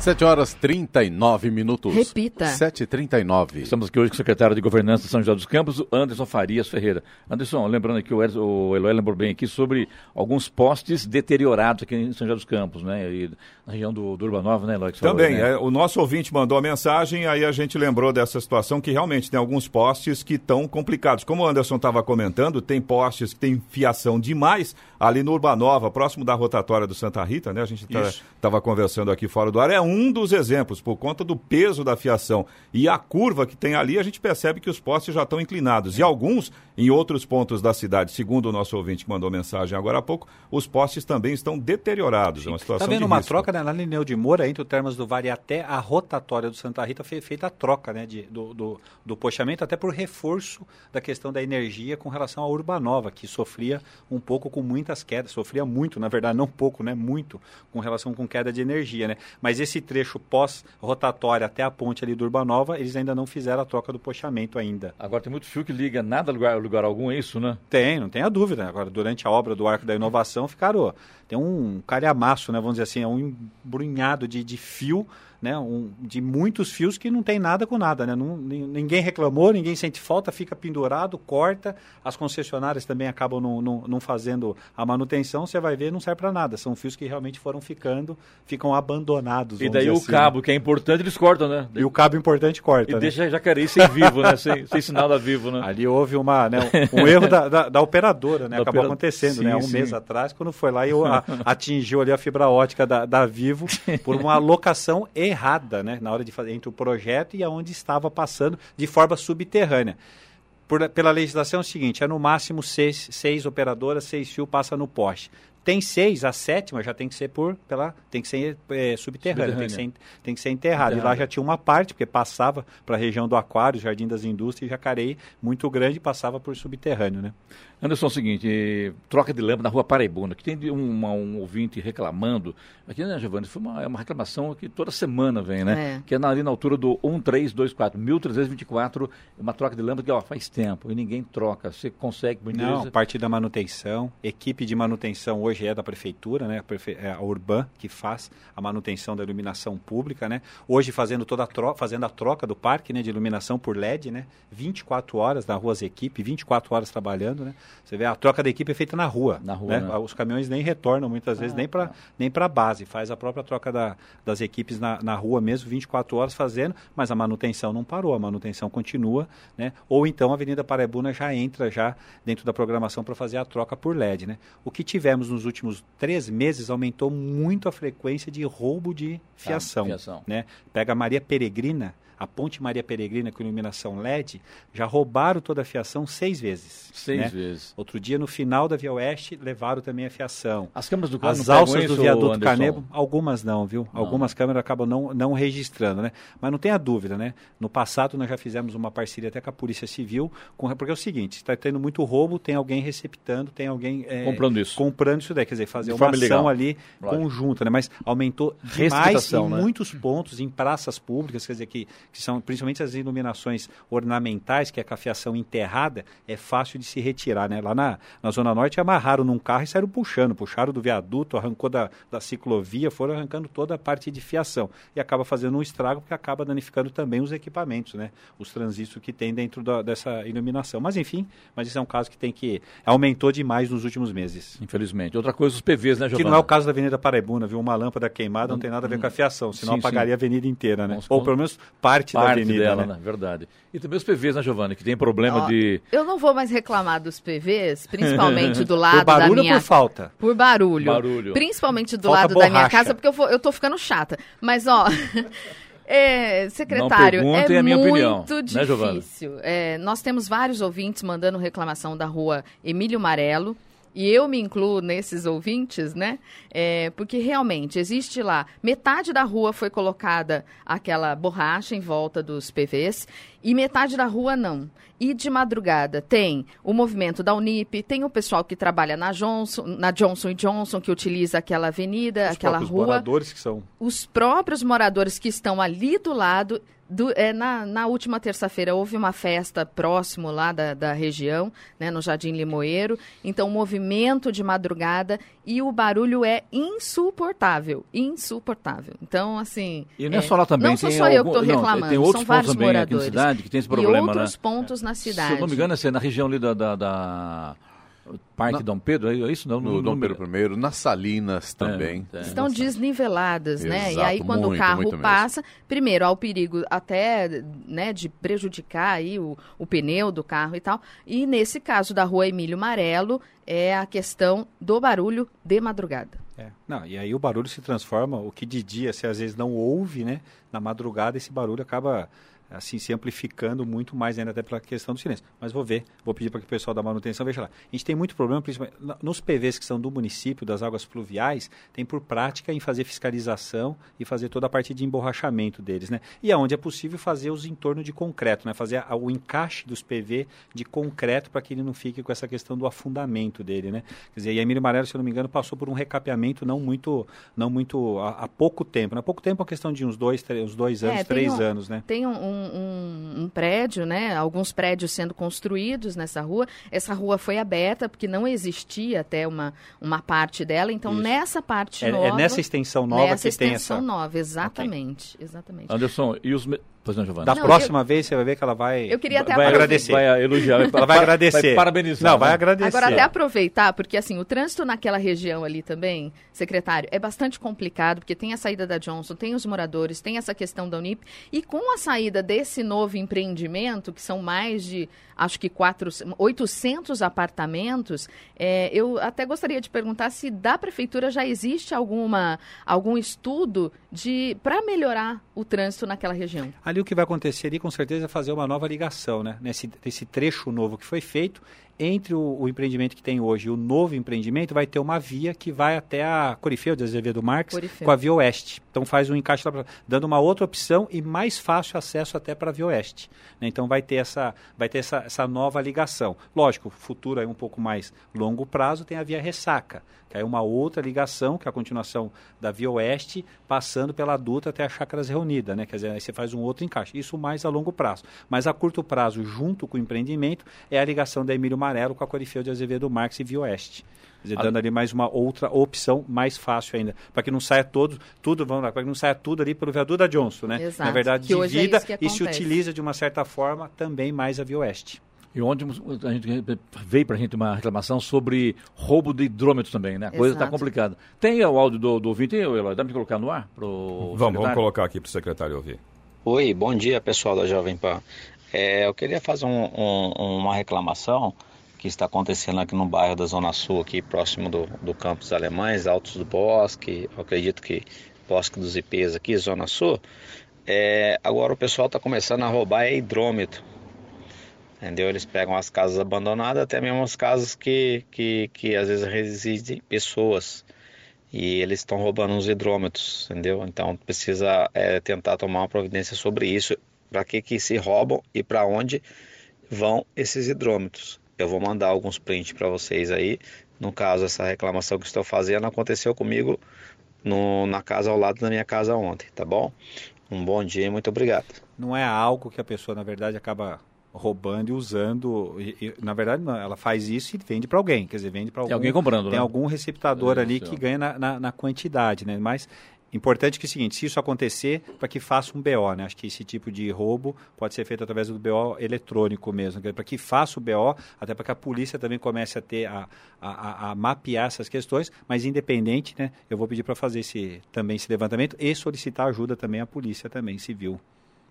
7 horas 39 minutos. Repita. 7h39. Estamos aqui hoje com o secretário de Governança de São José dos Campos, Anderson Farias Ferreira. Anderson, lembrando aqui, o, o Eloy lembrou bem aqui sobre alguns postes deteriorados aqui em São José dos Campos, né? E na região do, do Urbanova, né, Eloy? Também, falou, né? é, o nosso ouvinte mandou a mensagem, aí a gente lembrou dessa situação que realmente tem alguns postes que estão complicados. Como o Anderson estava comentando, tem postes que tem fiação demais ali no Urbanova, próximo da rotatória do Santa Rita, né? A gente estava tá, conversando aqui fora do ar. É um dos exemplos, por conta do peso da fiação e a curva que tem ali, a gente percebe que os postes já estão inclinados. E alguns, em outros pontos da cidade, segundo o nosso ouvinte que mandou mensagem agora há pouco, os postes também estão deteriorados. É uma situação Está vendo uma risco. troca né, na linha de Moura, entre o Termas do Vale até a rotatória do Santa Rita, foi feita a troca né, de, do, do, do postamento, até por reforço da questão da energia com relação à Urbanova, que sofria um pouco com muita muitas quedas, sofria muito, na verdade, não pouco, né? Muito com relação com queda de energia, né? Mas esse trecho pós-rotatória até a ponte ali do Urbanova, eles ainda não fizeram a troca do pochamento ainda. Agora tem muito fio que liga nada a lugar, lugar algum, é isso, né? Tem, não tenha dúvida. Agora, durante a obra do Arco da Inovação, ficaram. Tem um calhamaço, né? Vamos dizer assim, é um embrunhado de, de fio né, um, de muitos fios que não tem nada com nada. Né? Não, ninguém reclamou, ninguém sente falta, fica pendurado, corta. As concessionárias também acabam não, não, não fazendo a manutenção. Você vai ver, não serve para nada. São fios que realmente foram ficando, ficam abandonados. E daí o assim, cabo, né? que é importante, eles cortam, né? E o cabo importante corta. E né? deixa Jacareí sem vivo, né? sem, sem sinal da vivo, né? Ali houve uma, né, um erro da, da, da operadora, né? Da Acabou opera... acontecendo, sim, né? Um sim. mês atrás, quando foi lá e atingiu ali a fibra ótica da, da Vivo por uma alocação errada, né? Na hora de fazer entre o projeto e aonde estava passando de forma subterrânea. Por, pela legislação é o seguinte, é no máximo seis, seis operadoras, seis fios passa no poste. Tem seis, a sétima já tem que ser por pela tem que ser é, subterrânea, Tem, que ser, tem que ser enterrada. E lá já tinha uma parte, porque passava para a região do Aquário, Jardim das Indústrias e Jacareí, muito grande, passava por subterrâneo, né? Anderson, é o seguinte, troca de lâmpada na rua Paraibuna, que tem um, um ouvinte reclamando, aqui, né, Giovanni, foi uma, é uma reclamação que toda semana vem, né? É. Que é na, ali na altura do 1324, 1324, uma troca de lâmpada que, ó, faz tempo e ninguém troca. Você consegue... Não, a parte da manutenção, equipe de manutenção hoje é da prefeitura, né? A, prefe... é a Urban que faz a manutenção da iluminação pública, né? Hoje fazendo toda a troca, fazendo a troca do parque, né? De iluminação por LED, né? 24 horas na ruas equipe, 24 horas trabalhando, né? Você vê, a troca da equipe é feita na rua. Na rua né? Né? Os caminhões nem retornam muitas vezes ah, nem para ah. nem a base. Faz a própria troca da, das equipes na, na rua mesmo, 24 horas fazendo, mas a manutenção não parou, a manutenção continua. Né? Ou então a Avenida Paraibuna já entra já dentro da programação para fazer a troca por LED. Né? O que tivemos nos últimos três meses aumentou muito a frequência de roubo de fiação. Ah, fiação. Né? Pega a Maria Peregrina, a Ponte Maria Peregrina com iluminação LED, já roubaram toda a fiação seis vezes. Seis né? vezes. Outro dia, no final da Via Oeste, levaram também a fiação. As câmeras do carro As alças do viaduto Carneiro, algumas não, viu? Não. Algumas câmeras acabam não, não registrando, né? Mas não tenha dúvida, né? No passado, nós já fizemos uma parceria até com a Polícia Civil, com, porque é o seguinte, está tendo muito roubo, tem alguém receptando, tem alguém... É, comprando isso. Comprando isso daí, quer dizer, fazer uma ação legal. ali Lógico. conjunta, né? Mas aumentou demais em né? muitos pontos, em praças públicas, quer dizer, que que são principalmente as iluminações ornamentais, que é a cafiação enterrada, é fácil de se retirar, né? Lá na, na Zona Norte amarraram num carro e saíram puxando, puxaram do viaduto, arrancou da, da ciclovia, foram arrancando toda a parte de fiação. E acaba fazendo um estrago porque acaba danificando também os equipamentos, né? Os transistores que tem dentro da, dessa iluminação. Mas enfim, mas isso é um caso que tem que. aumentou demais nos últimos meses. Infelizmente. Outra coisa, os PVs, né, Giovana? Que não é o caso da Avenida Paraibuna, viu? Uma lâmpada queimada não, não tem nada a ver com a fiação, senão sim, apagaria sim. a avenida inteira, né? Ou pelo menos parte parte, parte da avenida, dela, né? né? Verdade. E também os PVs, né, Giovanni, que tem problema de... Eu não vou mais reclamar dos PVs, principalmente do lado da minha... Por barulho ou por falta? Por barulho. Barulho. Principalmente do falta lado borracha. da minha casa, porque eu, vou, eu tô ficando chata. Mas, ó... É, secretário, é, é muito opinião, né, difícil. Né, é, nós temos vários ouvintes mandando reclamação da rua Emílio Marelo, e eu me incluo nesses ouvintes, né? É, porque realmente existe lá, metade da rua foi colocada aquela borracha em volta dos PVs e metade da rua não. E de madrugada tem o movimento da Unip, tem o pessoal que trabalha na Johnson, na Johnson Johnson que utiliza aquela avenida, os aquela rua. Os moradores que são. Os próprios moradores que estão ali do lado do, é, na, na, última terça-feira houve uma festa próximo lá da, da região, né, no Jardim Limoeiro. Então, movimento de madrugada e o barulho é insuportável. Insuportável. Então, assim. E não é, só lá também. Não sou só eu que estou reclamando, tem outros são vários também moradores. Aqui na cidade que tem esse problema. E outros né? pontos na cidade. Se eu não me engano, é na região ali da, da, da Parque na, Dom Pedro, é isso não? No, no número primeiro, nas Salinas também. É, é. Estão desniveladas, né? Exato, e aí quando muito, o carro passa, mesmo. primeiro há o perigo até né, de prejudicar aí o, o pneu do carro e tal. E nesse caso da rua Emílio Marelo, é a questão do barulho de madrugada. É. Não, e aí o barulho se transforma, o que de dia você às vezes não ouve, né? Na madrugada esse barulho acaba assim se amplificando muito mais ainda até pela questão do silêncio. Mas vou ver, vou pedir para que o pessoal da manutenção veja lá. A gente tem muito problema, principalmente nos PVs que são do município, das águas pluviais, tem por prática em fazer fiscalização e fazer toda a parte de emborrachamento deles, né? E aonde é possível fazer os entornos de concreto, né? Fazer o encaixe dos PV de concreto para que ele não fique com essa questão do afundamento dele, né? Quer dizer, e a Emílio Marelo, se eu não me engano, passou por um recapeamento não muito, não muito há, pouco tempo. Há pouco tempo é uma questão de uns dois, três, uns dois anos, é, três um, anos, né? Tem um, um, um, prédio, né? Alguns prédios sendo construídos nessa rua. Essa rua foi aberta porque não existia até uma, uma parte dela. Então, Isso. nessa parte é, nova... É nessa extensão nova nessa que tem essa... extensão nova, exatamente. Okay. exatamente. Anderson, e os... Pois não, Giovana. Da não, próxima eu... vez você vai ver que ela vai. Eu queria até vai agradecer. Vai elogiar. Ela vai agradecer. Vai parabenizar. Não, vai agradecer. Agora, até aproveitar, porque assim, o trânsito naquela região ali também, secretário, é bastante complicado, porque tem a saída da Johnson, tem os moradores, tem essa questão da Unip. E com a saída desse novo empreendimento, que são mais de, acho que, quatro, 800 apartamentos, é, eu até gostaria de perguntar se da prefeitura já existe alguma, algum estudo de para melhorar o trânsito naquela região. Ali o que vai acontecer ali, com certeza, é fazer uma nova ligação, né? Nesse, nesse trecho novo que foi feito, entre o, o, empreendimento que tem hoje e o novo empreendimento, vai ter uma via que vai até a Corifeu de Azevedo Marques Corifeu. com a Via Oeste. Então faz um encaixe lá, pra, dando uma outra opção e mais fácil acesso até para a Via Oeste. Né? Então vai ter, essa, vai ter essa, essa nova ligação. Lógico, o futuro é um pouco mais longo prazo, tem a Via Ressaca, que é uma outra ligação, que é a continuação da Via Oeste, passando pela Dutra até a Chácaras Reunida, né? Quer dizer, aí você faz um outro encaixe. Isso mais a longo prazo. Mas a curto prazo, junto com o empreendimento, é a ligação da Emílio Amarelo com a Corifeu de Azevedo Marques e Via Oeste. Quer dizer, dando ali mais uma outra opção mais fácil ainda. Para que não saia todo, tudo, vamos lá, para que não saia tudo ali pelo viaduto da Johnson, né? Exato, Na verdade, divida é e se utiliza de uma certa forma também mais a Via Oeste. E ontem a gente veio para a gente uma reclamação sobre roubo de hidrômetros também, né? A coisa está complicada. Tem o áudio do, do ouvinte, Eloy? Dá para colocar no ar? Pro vamos, vamos colocar aqui para o secretário ouvir. Oi, bom dia pessoal da Jovem Pan. É, eu queria fazer um, um, uma reclamação que está acontecendo aqui no bairro da Zona Sul, aqui próximo do, do Campos Alemães, Altos do Bosque, acredito que Bosque dos IPs aqui, Zona Sul. É, agora o pessoal está começando a roubar hidrômetro entendeu? Eles pegam as casas abandonadas, até mesmo as casas que, que, que às vezes residem pessoas e eles estão roubando os hidrômetros, entendeu? Então precisa é, tentar tomar uma providência sobre isso, para que que se roubam e para onde vão esses hidrômetros. Eu vou mandar alguns prints para vocês aí. No caso, essa reclamação que estou fazendo aconteceu comigo no, na casa ao lado da minha casa ontem, tá bom? Um bom dia e muito obrigado. Não é algo que a pessoa, na verdade, acaba roubando e usando. E, e, na verdade, não, ela faz isso e vende para alguém. Quer dizer, vende para alguém. Tem alguém comprando, Tem né? algum receptador é, ali que ganha na, na, na, quantidade, né? Mas importante que é o seguinte, se isso acontecer, para que faça um BO, né? Acho que esse tipo de roubo pode ser feito através do BO eletrônico mesmo, para que faça o BO, até para que a polícia também comece a ter a, a, a, mapear essas questões, mas independente, né? Eu vou pedir para fazer esse também esse levantamento e solicitar ajuda também à polícia também civil.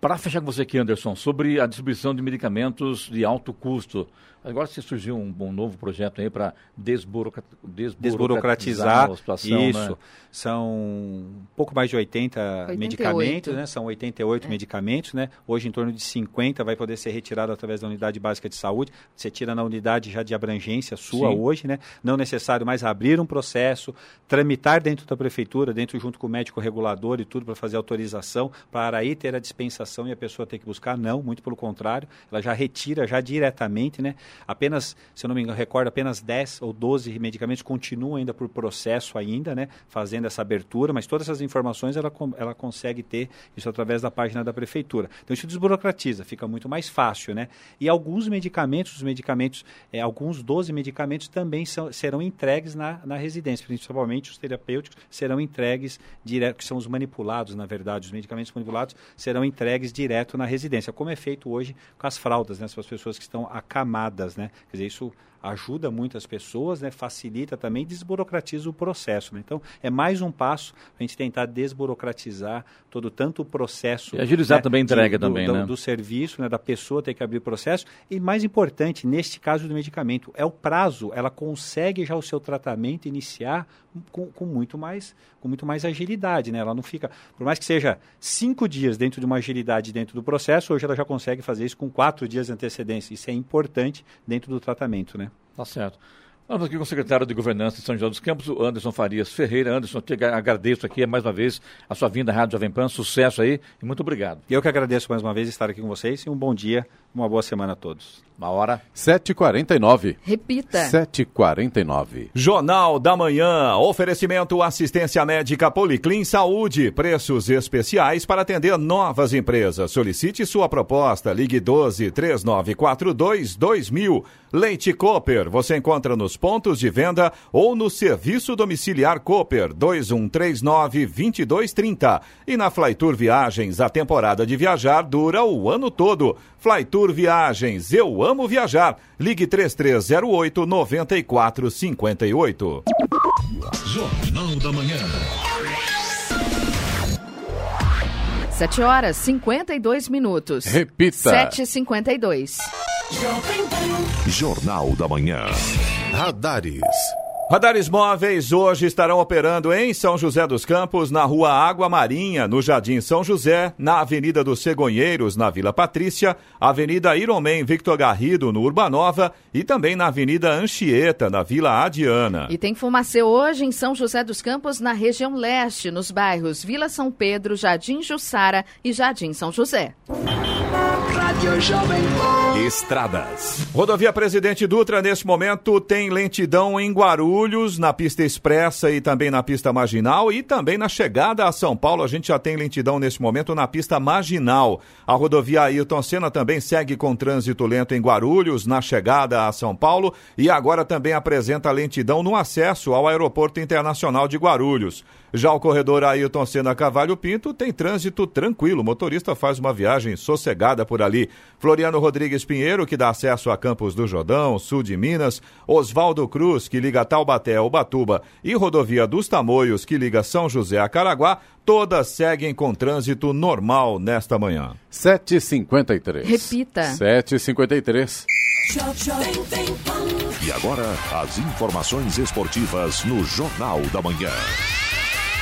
Para fechar com você aqui, Anderson, sobre a distribuição de medicamentos de alto custo. Agora se surgiu um, um novo projeto aí para desburocratizar, desburocratizar a situação. Isso. Né? São um pouco mais de 80 88. medicamentos, né? São 88 é. medicamentos, né? Hoje em torno de 50 vai poder ser retirado através da unidade básica de saúde. Você tira na unidade já de abrangência sua Sim. hoje, né? Não necessário mais abrir um processo, tramitar dentro da prefeitura, dentro junto com o médico regulador e tudo para fazer autorização, para aí ter a dispensação e a pessoa ter que buscar. Não, muito pelo contrário. Ela já retira já diretamente, né? Apenas, se eu não me engano, recordo, apenas 10 ou 12 medicamentos continuam ainda por processo ainda, né, fazendo essa abertura, mas todas essas informações ela, ela consegue ter isso através da página da prefeitura. Então isso desburocratiza, fica muito mais fácil, né? E alguns medicamentos, os medicamentos, é, alguns 12 medicamentos também são, serão entregues na, na residência, principalmente os terapêuticos serão entregues direto, que são os manipulados, na verdade, os medicamentos manipulados serão entregues direto na residência, como é feito hoje com as fraldas, né, as pessoas que estão acamadas né? Quer dizer, isso ajuda muitas pessoas, né? facilita também, desburocratiza o processo. Né? Então, é mais um passo para a gente tentar desburocratizar todo tanto o processo. E agilizar né? também a entrega de, também, do, né? do, serviço, né? da pessoa ter que abrir o processo. E mais importante, neste caso do medicamento, é o prazo. Ela consegue já o seu tratamento iniciar com, com, muito mais com muito mais agilidade, né? Ela não fica, por mais que seja cinco dias dentro de uma agilidade dentro do processo, hoje ela já consegue fazer isso com quatro dias de antecedência. Isso é importante dentro do tratamento, né? Tá certo. Vamos aqui com o secretário de Governança de São José dos Campos, o Anderson Farias Ferreira. Anderson, te agradeço aqui mais uma vez a sua vinda à Rádio Jovem Pan. Sucesso aí e muito obrigado. Eu que agradeço mais uma vez estar aqui com vocês e um bom dia, uma boa semana a todos. Uma hora. 7h49. Repita. 7h49. Jornal da Manhã. Oferecimento assistência médica Policlin Saúde. Preços especiais para atender novas empresas. Solicite sua proposta. Ligue 12 3942 2000. Leite Cooper. Você encontra nos pontos de venda ou no serviço domiciliar Cooper 2139 2230. E na Flytour Viagens, a temporada de viajar dura o ano todo. Flytour Viagens, eu amo viajar. Ligue 3308 9458. Jornal da Manhã. 7 horas 52 minutos. Repita. 7h52. Jornal da Manhã. Radares. Radares móveis hoje estarão operando em São José dos Campos, na rua Água Marinha, no Jardim São José, na Avenida dos Cegonheiros, na Vila Patrícia, Avenida Ironman Victor Garrido, no Urbanova e também na Avenida Anchieta, na Vila Adiana. E tem Fumacê hoje em São José dos Campos, na região leste, nos bairros Vila São Pedro, Jardim Jussara e Jardim São José. Estradas. Rodovia Presidente Dutra, nesse momento, tem lentidão em Guarulhos, na pista expressa e também na pista marginal. E também na chegada a São Paulo, a gente já tem lentidão nesse momento na pista marginal. A rodovia Ailton Senna também segue com trânsito lento em Guarulhos, na chegada a São Paulo. E agora também apresenta lentidão no acesso ao Aeroporto Internacional de Guarulhos. Já o corredor Ailton Senna Cavalho Pinto tem trânsito tranquilo. O motorista faz uma viagem sossegada por ali. Floriano Rodrigues Pinheiro, que dá acesso a Campos do Jordão, sul de Minas. Oswaldo Cruz, que liga Taubaté ao Batuba. E Rodovia dos Tamoios, que liga São José a Caraguá. Todas seguem com trânsito normal nesta manhã. 7h53. Repita. 7h53. E agora, as informações esportivas no Jornal da Manhã.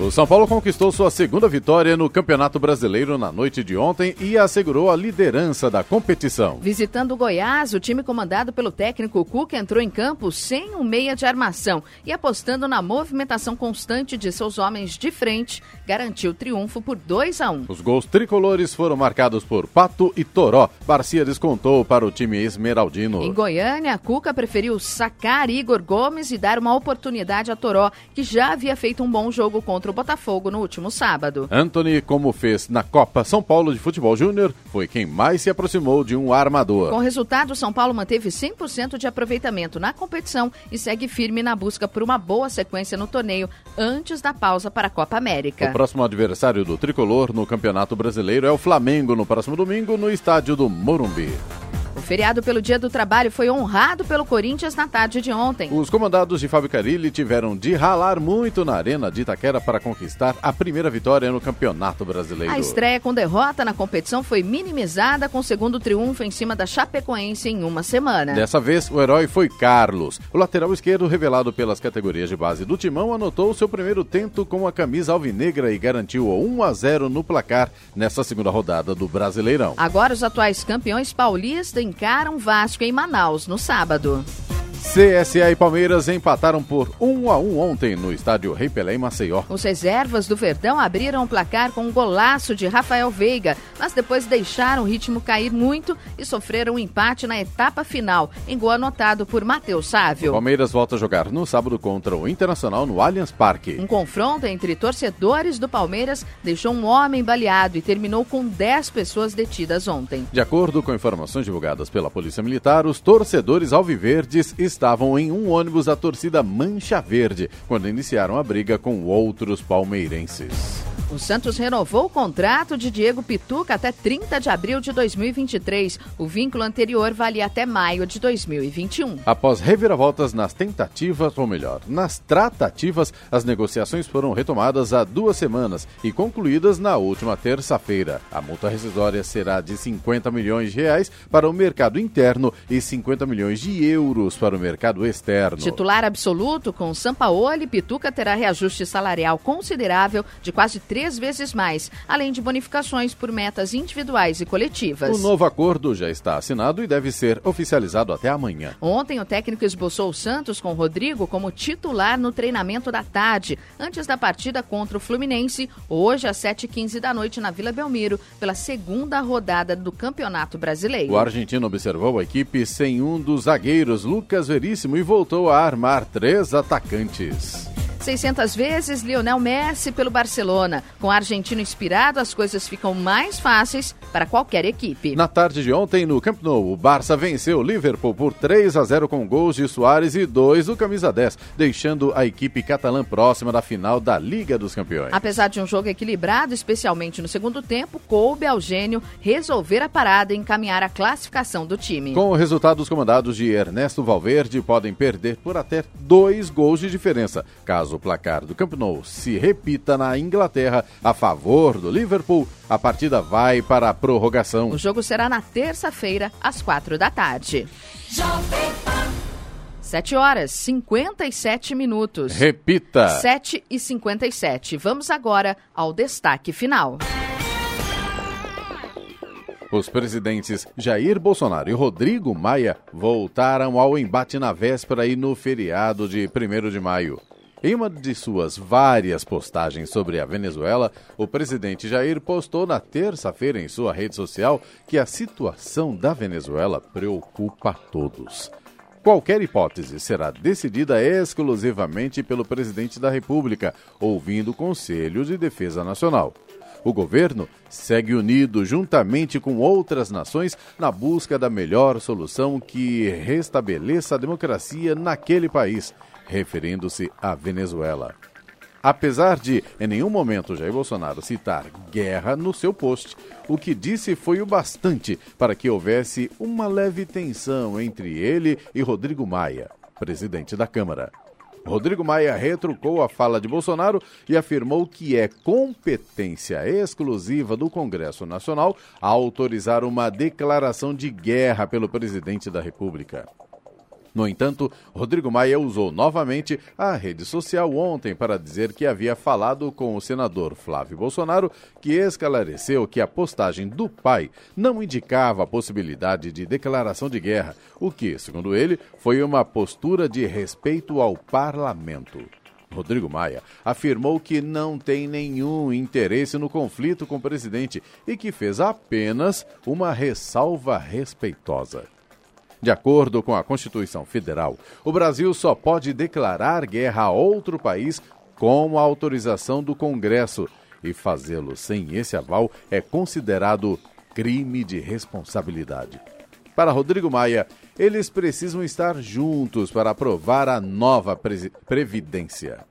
O São Paulo conquistou sua segunda vitória no Campeonato Brasileiro na noite de ontem e assegurou a liderança da competição. Visitando o Goiás, o time comandado pelo técnico Cuca entrou em campo sem um meia de armação e apostando na movimentação constante de seus homens de frente, garantiu o triunfo por 2 a 1. Os gols tricolores foram marcados por Pato e Toró. Barcia descontou para o time esmeraldino. Em Goiânia, Cuca preferiu sacar Igor Gomes e dar uma oportunidade a Toró, que já havia feito um bom jogo contra o Botafogo no último sábado. Anthony, como fez na Copa São Paulo de Futebol Júnior, foi quem mais se aproximou de um armador. Com o resultado, São Paulo manteve 100% de aproveitamento na competição e segue firme na busca por uma boa sequência no torneio antes da pausa para a Copa América. O próximo adversário do tricolor no Campeonato Brasileiro é o Flamengo no próximo domingo no estádio do Morumbi. Feriado pelo Dia do Trabalho foi honrado pelo Corinthians na tarde de ontem. Os comandados de Fábio Carilli tiveram de ralar muito na Arena de Itaquera para conquistar a primeira vitória no Campeonato Brasileiro. A estreia com derrota na competição foi minimizada com o segundo triunfo em cima da Chapecoense em uma semana. Dessa vez, o herói foi Carlos. O lateral esquerdo, revelado pelas categorias de base do Timão, anotou seu primeiro tento com a camisa alvinegra e garantiu o 1 a 0 no placar nessa segunda rodada do Brasileirão. Agora os atuais campeões paulistas encaram Vasco em Manaus no sábado. CSA e Palmeiras empataram por 1 a 1 ontem no estádio Rei Pelé em Maceió. Os reservas do Verdão abriram o placar com um golaço de Rafael Veiga, mas depois deixaram o ritmo cair muito e sofreram um empate na etapa final, em gol anotado por Matheus Sávio. O Palmeiras volta a jogar no sábado contra o Internacional no Allianz Parque. Um confronto entre torcedores do Palmeiras deixou um homem baleado e terminou com 10 pessoas detidas ontem. De acordo com informações divulgadas pela Polícia Militar, os torcedores alviverdes estavam em um ônibus da torcida Mancha Verde quando iniciaram a briga com outros palmeirenses. O Santos renovou o contrato de Diego Pituca até 30 de abril de 2023. O vínculo anterior valia até maio de 2021. Após reviravoltas nas tentativas, ou melhor, nas tratativas, as negociações foram retomadas há duas semanas e concluídas na última terça-feira. A multa rescisória será de 50 milhões de reais para o mercado interno e 50 milhões de euros para o mercado externo. Titular absoluto com Sampaoli, Pituca terá reajuste salarial considerável de quase três vezes mais, além de bonificações por metas individuais e coletivas. O novo acordo já está assinado e deve ser oficializado até amanhã. Ontem, o técnico esboçou o Santos com Rodrigo como titular no treinamento da tarde, antes da partida contra o Fluminense, hoje às 7h15 da noite na Vila Belmiro, pela segunda rodada do Campeonato Brasileiro. O argentino observou a equipe sem um dos zagueiros, Lucas Veríssimo, e voltou a armar três atacantes. 600 vezes Lionel Messi pelo Barcelona. Com o argentino inspirado, as coisas ficam mais fáceis para qualquer equipe. Na tarde de ontem, no Camp Nou, o Barça venceu o Liverpool por 3 a 0 com gols de Soares e dois do camisa 10, deixando a equipe catalã próxima da final da Liga dos Campeões. Apesar de um jogo equilibrado, especialmente no segundo tempo, coube ao gênio resolver a parada e encaminhar a classificação do time. Com o resultado, os comandados de Ernesto Valverde podem perder por até dois gols de diferença, caso o placar do Camp Nou se repita na Inglaterra a favor do Liverpool, a partida vai para a prorrogação. O jogo será na terça-feira, às quatro da tarde. 7 horas 57 minutos. Repita. 7 e 57. Vamos agora ao destaque final. Os presidentes Jair Bolsonaro e Rodrigo Maia voltaram ao embate na véspera e no feriado de 1 de maio. Em uma de suas várias postagens sobre a Venezuela, o presidente Jair postou na terça-feira em sua rede social que a situação da Venezuela preocupa a todos. Qualquer hipótese será decidida exclusivamente pelo presidente da República, ouvindo o Conselho de Defesa Nacional. O governo segue unido juntamente com outras nações na busca da melhor solução que restabeleça a democracia naquele país, referindo-se à Venezuela. Apesar de, em nenhum momento, Jair Bolsonaro citar guerra no seu post, o que disse foi o bastante para que houvesse uma leve tensão entre ele e Rodrigo Maia, presidente da Câmara. Rodrigo Maia retrucou a fala de Bolsonaro e afirmou que é competência exclusiva do Congresso Nacional autorizar uma declaração de guerra pelo presidente da República. No entanto, Rodrigo Maia usou novamente a rede social ontem para dizer que havia falado com o senador Flávio Bolsonaro, que esclareceu que a postagem do pai não indicava a possibilidade de declaração de guerra, o que, segundo ele, foi uma postura de respeito ao parlamento. Rodrigo Maia afirmou que não tem nenhum interesse no conflito com o presidente e que fez apenas uma ressalva respeitosa. De acordo com a Constituição Federal, o Brasil só pode declarar guerra a outro país com a autorização do Congresso e fazê-lo sem esse aval é considerado crime de responsabilidade. Para Rodrigo Maia, eles precisam estar juntos para aprovar a nova Previdência.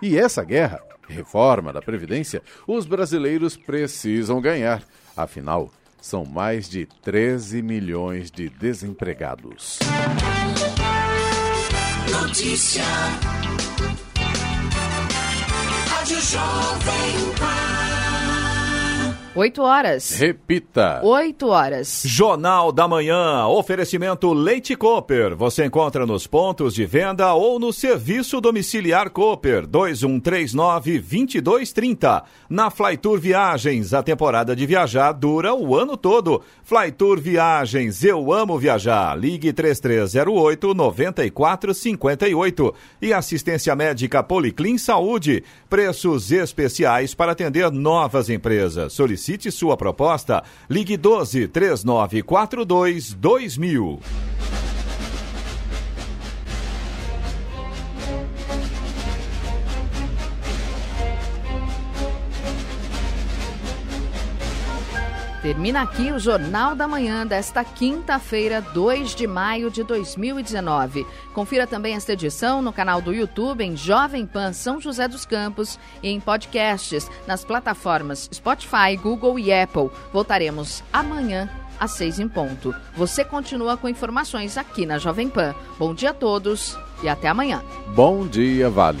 E essa guerra, reforma da Previdência, os brasileiros precisam ganhar. Afinal, são mais de 13 milhões de desempregados. Notícia. Rádio Jovem Pan. 8 horas. Repita. 8 horas. Jornal da Manhã. Oferecimento Leite Cooper. Você encontra nos pontos de venda ou no serviço domiciliar Cooper 2139-2230. Na Flytour Viagens, a temporada de viajar dura o ano todo. Flytour Viagens, eu amo viajar. Ligue 3308-9458. E assistência médica Policlin Saúde. Preços especiais para atender novas empresas. Solicite Solicite sua proposta. Ligue 12 3942 2000. Termina aqui o Jornal da Manhã desta quinta-feira, 2 de maio de 2019. Confira também esta edição no canal do YouTube em Jovem Pan São José dos Campos e em podcasts nas plataformas Spotify, Google e Apple. Voltaremos amanhã às seis em ponto. Você continua com informações aqui na Jovem Pan. Bom dia a todos e até amanhã. Bom dia, Vale.